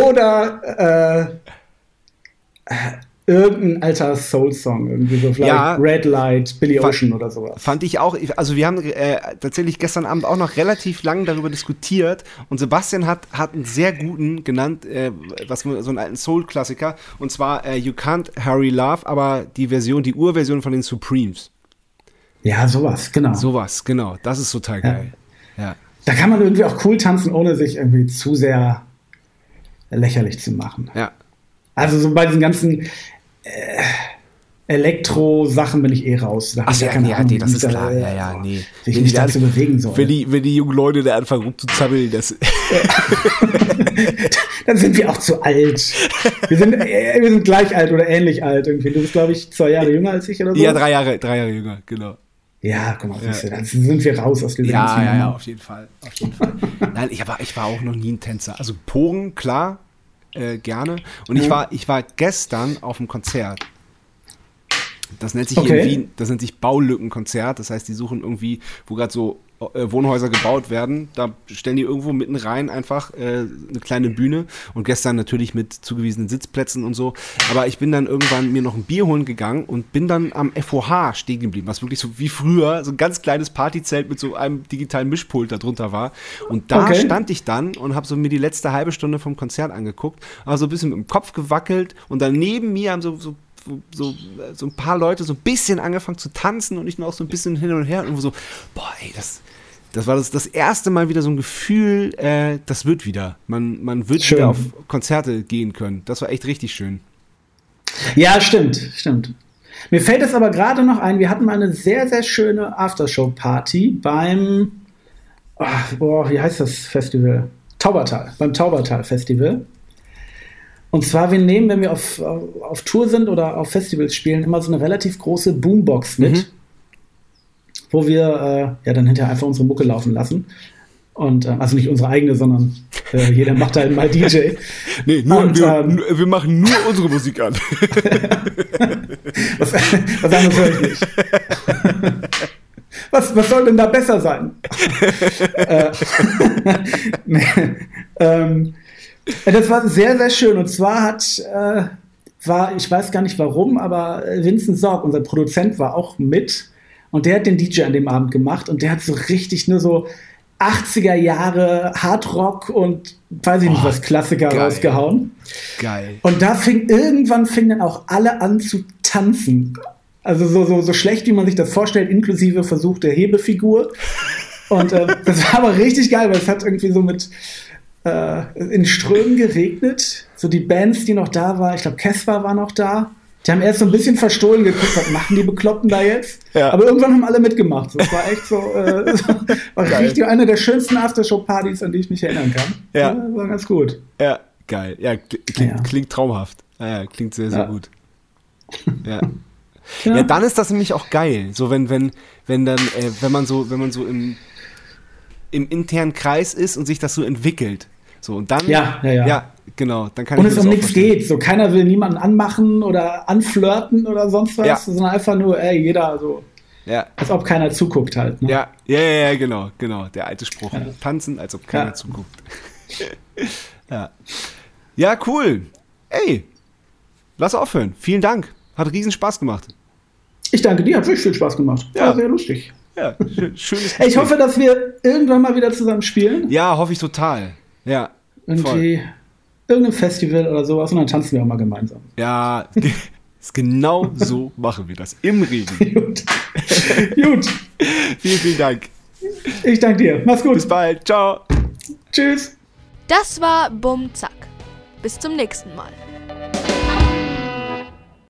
Oder äh, irgendein alter Soul-Song, irgendwie so vielleicht ja, Red Light, Billy Ocean oder sowas. Fand ich auch, also wir haben äh, tatsächlich gestern Abend auch noch relativ lang darüber diskutiert und Sebastian hat, hat einen sehr guten genannt, äh, was so einen alten Soul-Klassiker und zwar äh, You Can't Hurry Love, aber die Version, die Urversion von den Supremes. Ja, sowas, genau. Sowas, genau, das ist total geil. Ja. ja. Da kann man irgendwie auch cool tanzen, ohne sich irgendwie zu sehr lächerlich zu machen. Ja. Also so bei diesen ganzen äh, Elektro-Sachen bin ich eh raus. Ach ja, ja, nee, das ist klar. Ja, ja, nee. Sich nicht dazu bewegen soll. Wenn die, wenn die jungen Leute da anfangen rumzuzappeln, das. Dann sind wir auch zu alt. Wir sind, äh, wir sind gleich alt oder ähnlich alt irgendwie. Du bist, glaube ich, zwei Jahre jünger als ich oder so. Ja, drei Jahre, drei Jahre jünger, genau. Ja, guck mal, ja. dann sind wir raus aus dieser Ja, ja, ja, auf jeden Fall. Auf jeden Fall. Nein, ich war, ich war auch noch nie ein Tänzer. Also Poren, klar, äh, gerne. Und ich war, ich war gestern auf einem Konzert. Das nennt sich okay. in Wien, das nennt sich Baulückenkonzert. Das heißt, die suchen irgendwie, wo gerade so Wohnhäuser gebaut werden. Da stellen die irgendwo mitten rein einfach äh, eine kleine Bühne und gestern natürlich mit zugewiesenen Sitzplätzen und so. Aber ich bin dann irgendwann mir noch ein Bier holen gegangen und bin dann am FOH stehen geblieben, was wirklich so wie früher so ein ganz kleines Partyzelt mit so einem digitalen Mischpult da drunter war. Und da okay. stand ich dann und habe so mir die letzte halbe Stunde vom Konzert angeguckt, also ein bisschen mit dem Kopf gewackelt und dann neben mir haben so, so so, so ein paar Leute so ein bisschen angefangen zu tanzen und ich nur auch so ein bisschen hin und her und so, boah, ey, das, das war das, das erste Mal wieder so ein Gefühl, äh, das wird wieder. Man, man wird schön. wieder auf Konzerte gehen können. Das war echt richtig schön. Ja, stimmt, stimmt. Mir fällt es aber gerade noch ein, wir hatten mal eine sehr, sehr schöne Aftershow-Party beim, oh, boah, wie heißt das Festival? Taubertal, beim Taubertal-Festival. Und zwar, wir nehmen, wenn wir auf, auf Tour sind oder auf Festivals spielen, immer so eine relativ große Boombox mit. Mhm wo wir äh, ja dann hinterher einfach unsere Mucke laufen lassen. Und äh, also nicht unsere eigene, sondern äh, jeder macht halt mal DJ. nee, nur, und, wir, ähm, wir, machen nur unsere Musik an. was, was anderes höre ich nicht. was, was soll denn da besser sein? äh, ähm, das war sehr, sehr schön. Und zwar hat, äh, war, ich weiß gar nicht warum, aber Vincent Sorg, unser Produzent, war auch mit. Und der hat den DJ an dem Abend gemacht und der hat so richtig nur so 80er Jahre Hardrock und weiß ich nicht oh, was Klassiker geil. rausgehauen. Geil. Und da fing irgendwann fingen dann auch alle an zu tanzen. Also so, so, so schlecht, wie man sich das vorstellt, inklusive versuchte Hebefigur. Und äh, das war aber richtig geil, weil es hat irgendwie so mit äh, in Strömen geregnet. So die Bands, die noch da waren, ich glaube, Casper war noch da. Die haben erst so ein bisschen verstohlen geguckt, was machen die Bekloppten da jetzt? Ja. Aber irgendwann haben alle mitgemacht. Das war echt so, äh, war geil. richtig eine der schönsten Aftershow-Partys, an die ich mich erinnern kann. Ja. ja war ganz gut. Ja, geil. Ja, klingt, ja. klingt traumhaft. Ja, klingt sehr, sehr gut. Ja. ja. dann ist das nämlich auch geil. So, wenn, wenn, wenn dann, äh, wenn man so, wenn man so im, im internen Kreis ist und sich das so entwickelt. So, und dann, ja, ja, ja. ja genau, dann kann Und es um nichts geht. So, keiner will niemanden anmachen oder anflirten oder sonst was, ja. sondern einfach nur, ey, jeder so. Ja. Als ob keiner zuguckt halt. Ne? Ja, ja, ja, genau, genau. Der alte Spruch. Ja. Tanzen, als ob keiner ja. zuguckt. ja. ja, cool. Ey, lass aufhören. Vielen Dank. Hat riesen Spaß gemacht. Ich danke dir, hat wirklich viel Spaß gemacht. Ja. War sehr lustig. Ja, schönes Ich hoffe, dass wir irgendwann mal wieder zusammen spielen. Ja, hoffe ich total. Ja. Irgendwie voll. irgendein Festival oder sowas und dann tanzen wir auch mal gemeinsam. Ja, Genau so machen wir das. Im Regen. Gut. Gut. vielen, vielen Dank. Ich danke dir. Mach's gut. Bis bald. Ciao. Tschüss. Das war Bum Zack. Bis zum nächsten Mal.